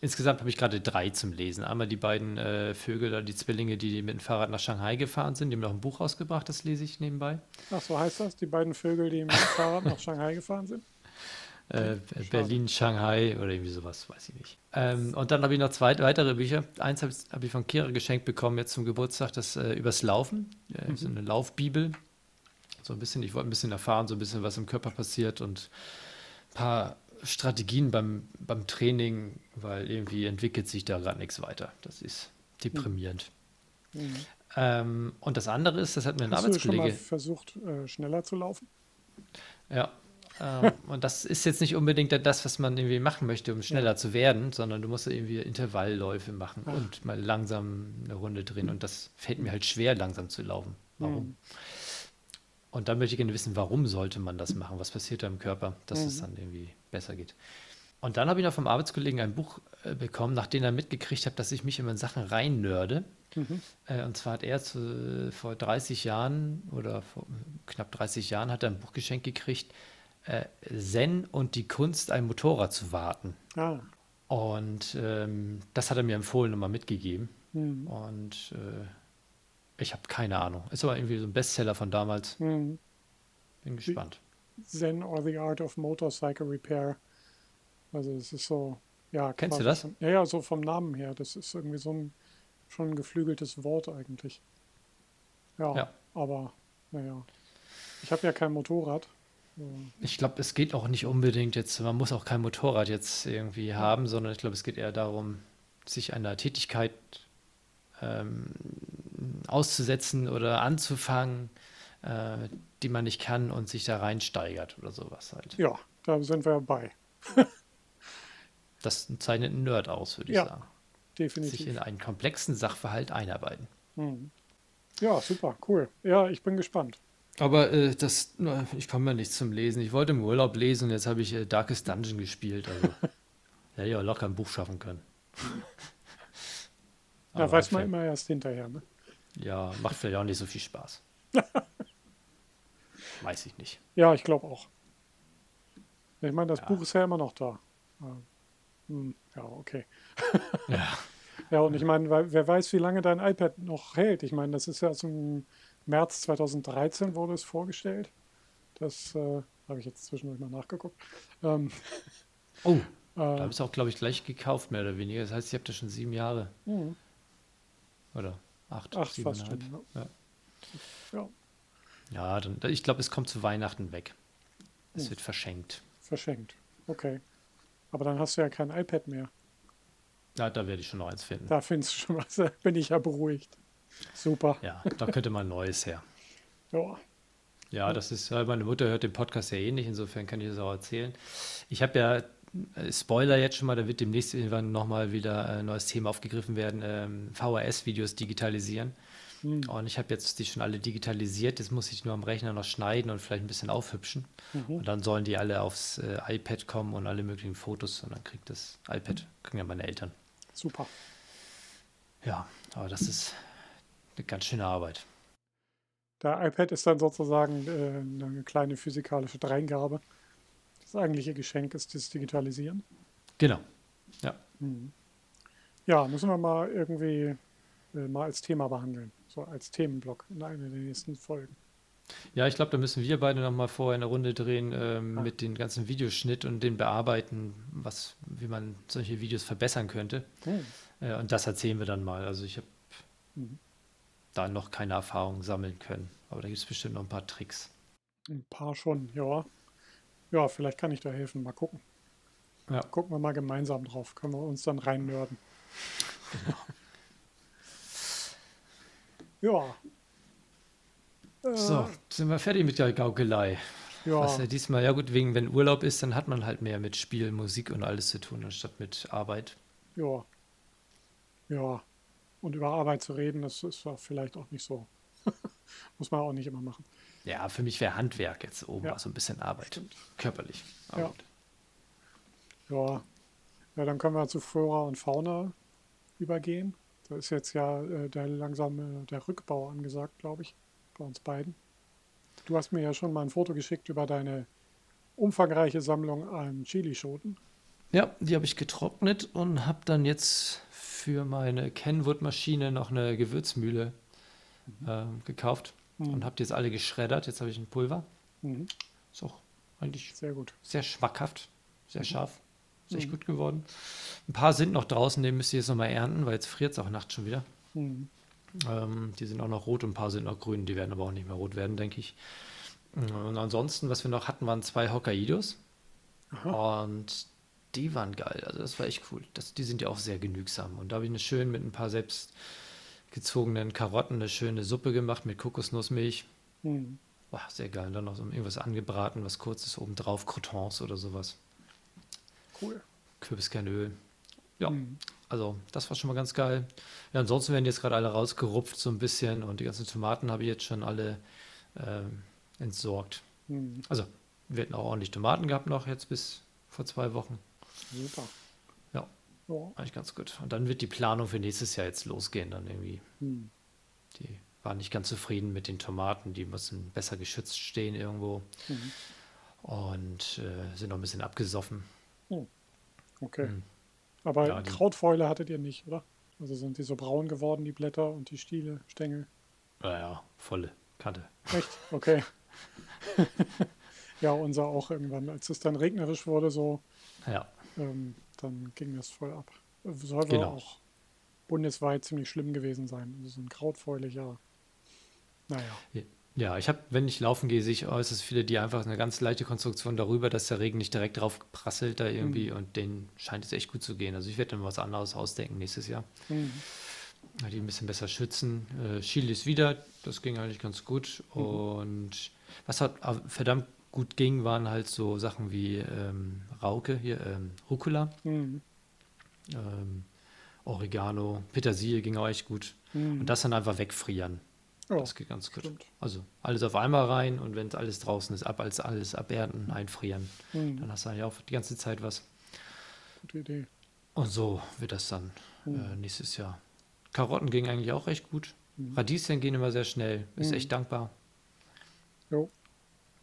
Insgesamt habe ich gerade drei zum Lesen. Einmal die beiden äh, Vögel, da die Zwillinge, die mit dem Fahrrad nach Shanghai gefahren sind. Die haben noch ein Buch rausgebracht, das lese ich nebenbei. Ach, so heißt das? Die beiden Vögel, die mit dem Fahrrad nach Shanghai gefahren sind? Äh, Berlin, Shanghai oder irgendwie sowas, weiß ich nicht. Ähm, und dann habe ich noch zwei weitere Bücher. Eins habe ich, hab ich von Kira geschenkt bekommen, jetzt zum Geburtstag, das äh, übers Laufen. Äh, So eine Laufbibel. So ein bisschen, ich wollte ein bisschen erfahren, so ein bisschen, was im Körper passiert und paar Strategien beim, beim Training, weil irgendwie entwickelt sich da gerade nichts weiter. Das ist deprimierend. Ähm, und das andere ist, das hat mir ein Hast du schon mal Arbeitskollege. versucht, äh, schneller zu laufen? Ja. ähm, und das ist jetzt nicht unbedingt das, was man irgendwie machen möchte, um schneller zu werden, sondern du musst irgendwie Intervallläufe machen Ah. und mal langsam eine Runde drehen. Und das fällt mir halt schwer, langsam zu laufen. Warum? Und dann möchte ich gerne wissen, warum sollte man das machen? Was passiert da im Körper, dass es dann irgendwie besser geht? Und dann habe ich noch vom Arbeitskollegen ein Buch äh, bekommen, nachdem er mitgekriegt hat, dass ich mich immer in Sachen reinnörde. Äh, und zwar hat er zu, vor 30 Jahren oder vor knapp 30 Jahren hat er ein Buch geschenkt gekriegt, äh, Zen und die Kunst, ein Motorrad zu warten. Ah, Und ähm, das hat er mir empfohlen und mal mitgegeben. hm, Und ich habe keine Ahnung. Ist aber irgendwie so ein Bestseller von damals. hm. Bin gespannt. Zen or the Art of Motorcycle Repair. Also es ist so, ja. Kennst du das? Von, ja, ja, so vom Namen her. Das ist irgendwie so ein schon ein geflügeltes Wort eigentlich. Ja, Ja. aber naja. Ich habe ja kein Motorrad. Ich glaube, es geht auch nicht unbedingt jetzt, man muss auch kein Motorrad jetzt irgendwie haben, sondern ich glaube, es geht eher darum, sich einer Tätigkeit ähm, auszusetzen oder anzufangen, äh, die man nicht kann und sich da reinsteigert oder sowas halt. Ja, da sind wir bei. Das zeichnet einen Nerd aus, würde ich Ja, sagen. Sich Definitiv. in einen komplexen Sachverhalt einarbeiten. Hm. Ja, super, cool. Ja, ich bin gespannt. Aber äh, das, ich komme ja nicht zum Lesen. Ich wollte im Urlaub lesen und jetzt habe ich äh, Darkest Dungeon gespielt. Also hätte ich auch locker ein Buch schaffen können. Da weiß man immer erst hinterher. Ne? Ja, macht vielleicht auch nicht so viel Spaß. Weiß ich nicht. Ja, ich glaube auch. Ich meine, das Ja. Buch ist ja immer noch da. Ähm, hm, Ja, okay. Ja. Ja, und ich meine, wer weiß, wie lange dein iPad noch hält. Ich meine, das ist ja zum März 2013 wurde es vorgestellt. Das äh, habe ich jetzt zwischendurch mal nachgeguckt. Ähm, Oh, da äh, habe ich es auch, glaube ich, gleich gekauft, mehr oder weniger. Das heißt, ich habe das schon sieben Jahre. hm, Oder acht, Acht fast schon, Ja, ja, ja dann, ich glaube, es kommt zu Weihnachten weg. Es Hm. wird verschenkt. verschenkt. Okay. Aber dann hast du ja kein iPad mehr. Ja, da werde ich schon noch eins finden. Da findest du schon was. Da bin ich ja beruhigt. Super. Ja, da könnte mal ein neues her. Ja. Ja, das ist, ja, meine Mutter hört den Podcast ja eh nicht, insofern kann ich das auch erzählen. Ich habe ja, äh, Spoiler jetzt schon mal, da wird demnächst irgendwann nochmal wieder ein neues Thema aufgegriffen werden, ähm, VHS-Videos digitalisieren. Und ich habe jetzt die schon alle digitalisiert, jetzt muss ich nur am Rechner noch schneiden und vielleicht ein bisschen aufhübschen. Und dann sollen die alle aufs äh, iPad kommen und alle möglichen Fotos und dann kriegt das iPad, kriegen ja meine Eltern. super. Ja, aber das ist eine ganz schöne Arbeit. Der iPad ist dann sozusagen äh, eine kleine physikalische Dreingabe. Das eigentliche Geschenk ist das Digitalisieren. Genau. Ja. Mhm. Ja, müssen wir mal irgendwie äh, mal als Thema behandeln. So als Themenblock in einer der nächsten Folgen. Ja, ich glaube, da müssen wir beide noch mal vorher eine Runde drehen ähm, Ah. mit dem ganzen Videoschnitt und den bearbeiten, was, wie man solche Videos verbessern könnte. Hm. Äh, und das erzählen wir dann mal. Also ich habe Mhm. da noch keine Erfahrung sammeln können. Aber da gibt es bestimmt noch ein paar Tricks. Ein paar schon, ja. Ja, vielleicht kann ich da helfen. Mal gucken. Ja. Gucken wir mal gemeinsam drauf. Können wir uns dann rein nörden. Ja. Äh, So, sind wir fertig mit der Gaukelei. ja. Was ja diesmal, ja gut, wegen, wenn Urlaub ist, dann hat man halt mehr mit Spiel, Musik und alles zu tun, anstatt mit Arbeit. Ja. Ja. Und über Arbeit zu reden, das ist vielleicht auch nicht so. Muss man auch nicht immer machen. Ja, für mich wäre Handwerk jetzt oben Ja. so ein bisschen Arbeit. Stimmt. Körperlich. Ja. Ja. Ja, dann können wir zu Flora und Fauna übergehen. Da ist jetzt ja äh, der langsame der Rückbau angesagt, glaube ich, bei uns beiden. Du hast mir ja schon mal ein Foto geschickt über deine umfangreiche Sammlung an Chilischoten. Ja, die habe ich getrocknet und habe dann jetzt für meine Kenwood-Maschine noch eine Gewürzmühle ähm, gekauft Mhm. und habe die jetzt alle geschreddert. Jetzt habe ich ein Pulver. Mhm. Ist auch eigentlich Sehr gut. sehr schmackhaft, sehr scharf. Ist echt Mhm. gut geworden. Ein paar sind noch draußen, den müsst ihr jetzt nochmal ernten, weil jetzt friert es auch nachts schon wieder. Mhm. Ähm, die sind auch noch rot und ein paar sind noch grün. Die werden aber auch nicht mehr rot werden, denke ich. Und ansonsten, was wir noch hatten, waren zwei Hokkaidos. Aha. Und die waren geil. Also das war echt cool. Das, die sind ja auch sehr genügsam. Und da habe ich eine schön mit ein paar selbst gezogenen Karotten eine schöne Suppe gemacht mit Kokosnussmilch. Mhm. War sehr geil. Und dann noch so irgendwas angebraten, was kurzes obendrauf, Croutons oder sowas. Cool. Kürbiskernöl. Ja, Mhm. also das war schon mal ganz geil. Ja, ansonsten werden jetzt gerade alle rausgerupft so ein bisschen und die ganzen Tomaten habe ich jetzt schon alle ähm, entsorgt. Mhm. Also wir hatten auch ordentlich Tomaten gehabt noch jetzt bis vor zwei Wochen. Super. Ja. Eigentlich ganz gut. Und dann wird die Planung für nächstes Jahr jetzt losgehen. Dann irgendwie, Mhm. die waren nicht ganz zufrieden mit den Tomaten, die müssen besser geschützt stehen irgendwo Mhm. und äh, sind noch ein bisschen abgesoffen. Okay. Mhm. Aber Ja, Krautfäule hattet ihr nicht, oder? Also sind die so braun geworden, die Blätter und die Stiele, Stängel? Naja, volle Kante. Echt? Okay. ja, unser auch irgendwann. Als es dann regnerisch wurde, so, Ja, ähm, dann ging das voll ab. Soll Genau. auch bundesweit ziemlich schlimm gewesen sein. Also so ein Krautfäule, ja. Naja. Ja, ich habe, wenn ich laufen gehe, sehe ich äußerst viele, die einfach eine ganz leichte Konstruktion darüber, dass der Regen nicht direkt drauf prasselt da irgendwie und denen scheint es echt gut zu gehen. Also ich werde dann was anderes ausdenken nächstes Jahr. Mhm. Die ein bisschen besser schützen. Äh, Chilis wieder, das ging eigentlich ganz gut. Und was halt äh, verdammt gut ging, waren halt so Sachen wie ähm, Rauke, hier ähm, Rucola, Mhm. ähm, Oregano, Petersilie ging auch echt gut. Mhm. Und das dann einfach wegfrieren. Ja, Das geht ganz gut. stimmt. Also alles auf einmal rein und wenn alles draußen ist, ab als alles abernten, einfrieren. Mhm. Dann hast du ja auch die ganze Zeit was. Gute Idee. Und so wird das dann äh, Mhm. nächstes Jahr. Karotten gingen eigentlich auch recht gut. Mhm. Radieschen gehen immer sehr schnell. Ist Mhm. echt dankbar. Jo.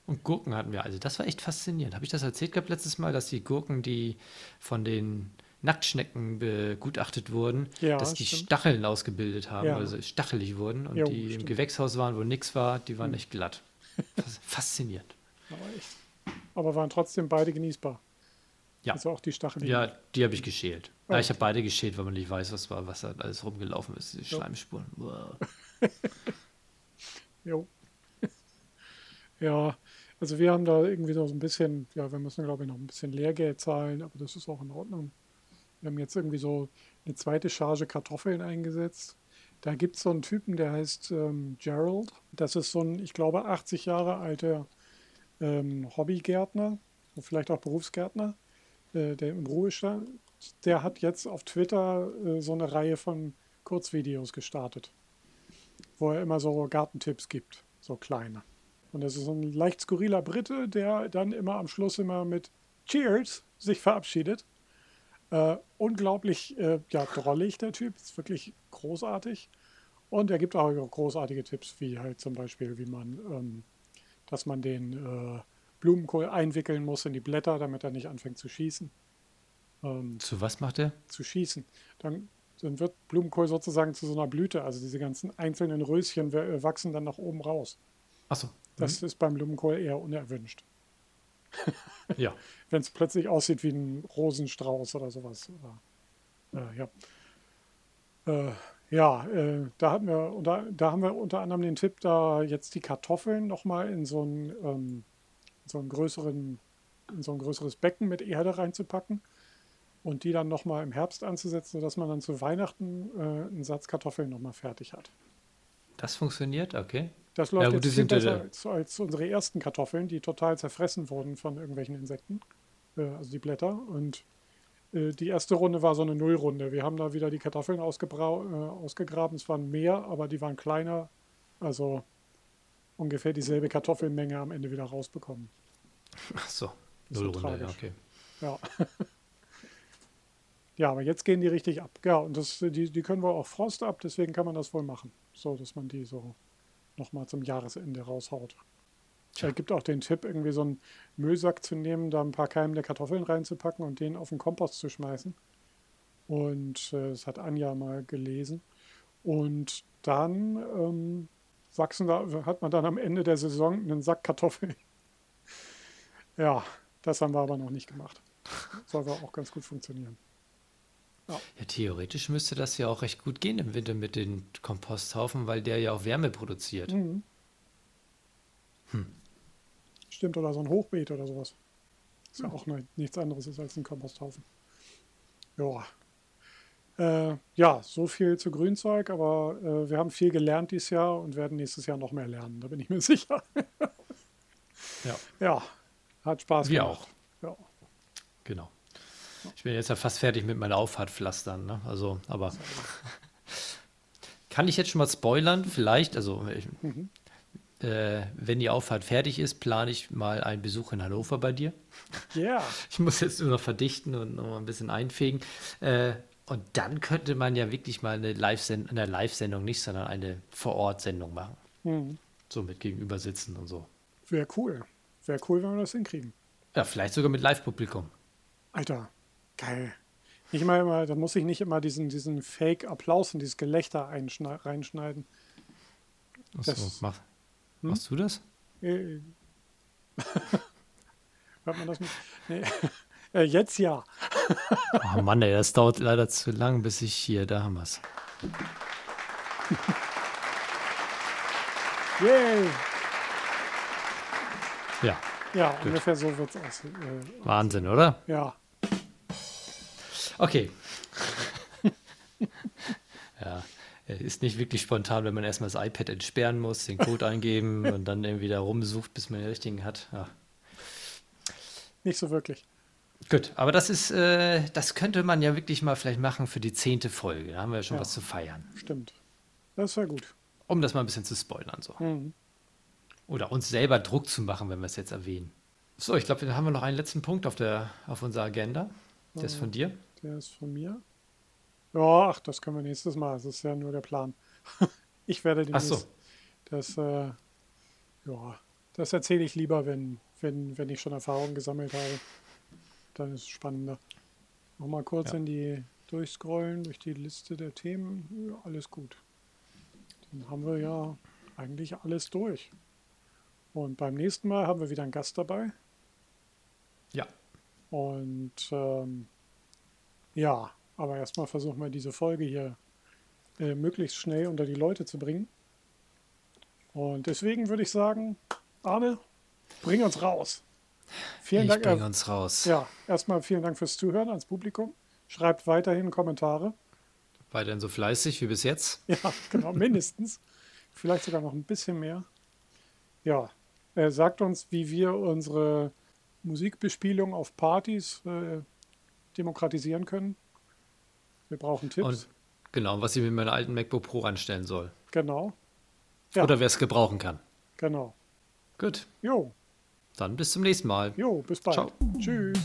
Und Gurken hatten wir. Also das war echt faszinierend. Habe ich das erzählt gehabt letztes Mal, dass die Gurken, die von den Nacktschnecken begutachtet wurden, Ja, dass die stimmt. Stacheln ausgebildet haben, Ja. also stachelig wurden und Jo, die im stimmt. Gewächshaus waren, wo nichts war, die waren Mhm. echt glatt. Fas- Faszinierend. Aber waren trotzdem beide genießbar. Ja. Also auch die Stacheln. Ja, die habe ich geschält. Oh. Ja, ich habe beide geschält, weil man nicht weiß, was war, was da alles rumgelaufen ist, die Jo. Schleimspuren. Jo. ja, also wir haben da irgendwie so ein bisschen, ja, wir müssen, glaube ich, noch ein bisschen Lehrgeld zahlen, aber das ist auch in Ordnung. Wir haben jetzt irgendwie so eine zweite Charge Kartoffeln eingesetzt. Da gibt es so einen Typen, der heißt ähm, Gerald. Das ist so ein, ich glaube, 80 Jahre alter ähm, Hobbygärtner, vielleicht auch Berufsgärtner, äh, der im Ruhestand. Der hat jetzt auf Twitter äh, so eine Reihe von Kurzvideos gestartet wo er immer so Gartentipps gibt, so kleine. Und das ist so ein leicht skurriler Brite, der dann immer am Schluss immer mit Cheers sich verabschiedet. Äh, unglaublich äh, ja, drollig, der Typ. Ist wirklich großartig. Und er gibt auch großartige Tipps, wie halt zum Beispiel, wie man, ähm, dass man den äh, Blumenkohl einwickeln muss in die Blätter, damit er nicht anfängt zu schießen. Ähm, zu was macht er? Zu schießen. Dann, dann, wird Blumenkohl sozusagen zu so einer Blüte. Also diese ganzen einzelnen Röschen äh, wachsen dann nach oben raus. Achso. Das mhm. ist beim Blumenkohl eher unerwünscht. ja. Wenn es plötzlich aussieht wie ein Rosenstrauß oder sowas. Oder, äh, ja. Äh, ja, äh, da, hatten wir, unter, da haben wir unter anderem den Tipp, da jetzt die Kartoffeln nochmal in so ein, ähm, so einen größeren, in so ein größeres Becken mit Erde reinzupacken und die dann nochmal im Herbst anzusetzen, sodass man dann zu Weihnachten äh, einen Satz Kartoffeln nochmal fertig hat. Das funktioniert, okay. Das läuft ja, gut, jetzt viel besser als, als, unsere ersten Kartoffeln, die total zerfressen wurden von irgendwelchen Insekten, äh, also die Blätter. Und äh, die erste Runde war so eine Nullrunde. Wir haben da wieder die Kartoffeln äh, ausgegraben. Es waren mehr, aber die waren kleiner. Also ungefähr dieselbe Kartoffelmenge am Ende wieder rausbekommen. Ach so, Nullrunde, okay. Ja. ja, aber jetzt gehen die richtig ab. Ja, und das, die, die können wohl auch Frost ab, deswegen kann man das wohl machen. So, dass man die so nochmal zum Jahresende raushaut. Es gibt auch den Tipp, irgendwie so einen Müllsack zu nehmen, da ein paar keimende Kartoffeln reinzupacken und den auf den Kompost zu schmeißen. Und äh, das hat Anja mal gelesen. Und dann ähm, wachsen da, hat man dann am Ende der Saison einen Sack Kartoffeln. ja, das haben wir aber noch nicht gemacht. Soll aber auch ganz gut funktionieren. Ja. ja. theoretisch müsste das ja auch recht gut gehen im Winter mit den Komposthaufen, weil der ja auch Wärme produziert. Mhm. Hm. Stimmt, oder so ein Hochbeet oder sowas. Ist ja, ja auch ne, nichts anderes ist als ein Komposthaufen. Ja. Äh, ja, so viel zu Grünzeug, aber äh, wir haben viel gelernt dieses Jahr und werden nächstes Jahr noch mehr lernen, da bin ich mir sicher. ja. ja, hat Spaß wir gemacht. Wir auch. Ja. Genau. Ich bin jetzt ja fast fertig mit meinen Auffahrtpflastern. Ne? Also, aber kann ich jetzt schon mal spoilern? Vielleicht, also ich, mhm. äh, wenn die Auffahrt fertig ist, plane ich mal einen Besuch in Hannover bei dir. Ja. Yeah. Ich muss jetzt nur noch verdichten und noch ein bisschen einfegen. Äh, und dann könnte man ja wirklich mal eine Live-Sendung, eine Live-Sendung nicht, sondern eine Vor-Ort-Sendung machen. Mhm. So mit gegenüber sitzen und so. Wäre cool. Wäre cool, wenn wir das hinkriegen. Ja, vielleicht sogar mit Live-Publikum. Alter, Geil. Nicht mal immer, da muss ich nicht immer diesen, diesen Fake-Applaus und dieses Gelächter reinschneiden. Achso, das, mach, hm? machst du das? Äh, hört man das nicht? Nee. äh, jetzt ja. oh Mann, ey, das dauert leider zu lang, bis ich hier, da haben wir es. Yay! Ja. Ja, Gut. ungefähr so wird es aussehen. Äh, Wahnsinn, oder? Ja. Okay. ja, ist nicht wirklich spontan, wenn man erstmal das iPad entsperren muss, den Code eingeben und dann irgendwie da rumsucht, bis man den richtigen hat. Ja. Nicht so wirklich. Gut, aber das ist, äh, das könnte man ja wirklich mal vielleicht machen für die zehnte Folge. Da haben wir ja schon ja, was zu feiern. Stimmt. Das wäre gut. Um das mal ein bisschen zu spoilern. So. Mhm. Oder uns selber Druck zu machen, wenn wir es jetzt erwähnen. So, ich glaube, dann haben wir noch einen letzten Punkt auf, der, auf unserer Agenda. Der ist von dir. Der ist von mir. Ja, ach, das können wir nächstes Mal. Das ist ja nur der Plan. ich werde demnächst. Ach so. Das, äh, ja, das erzähle ich lieber, wenn, wenn, wenn ich schon Erfahrung gesammelt habe. Dann ist es spannender. Nochmal kurz ja. in die durchscrollen durch die Liste der Themen. Ja, alles gut. Dann haben wir ja eigentlich alles durch. Und beim nächsten Mal haben wir wieder einen Gast dabei. Ja. Und ähm, ja, aber erstmal versuchen wir diese Folge hier äh, möglichst schnell unter die Leute zu bringen. Und deswegen würde ich sagen, Arne, bring uns raus. Vielen ich Dank. Bring äh, uns raus. Ja, erstmal vielen Dank fürs Zuhören ans Publikum. Schreibt weiterhin Kommentare. Weiterhin so fleißig wie bis jetzt. Ja, genau, mindestens. Vielleicht sogar noch ein bisschen mehr. Ja, äh, sagt uns, wie wir unsere Musikbespielung auf Partys äh, demokratisieren können. Wir brauchen Tipps. Und genau, was ich mit meiner alten MacBook Pro anstellen soll. Genau. Ja. Oder wer es gebrauchen kann. Genau. Gut. Jo. Dann bis zum nächsten Mal. Jo, bis bald. Ciao. Tschüss.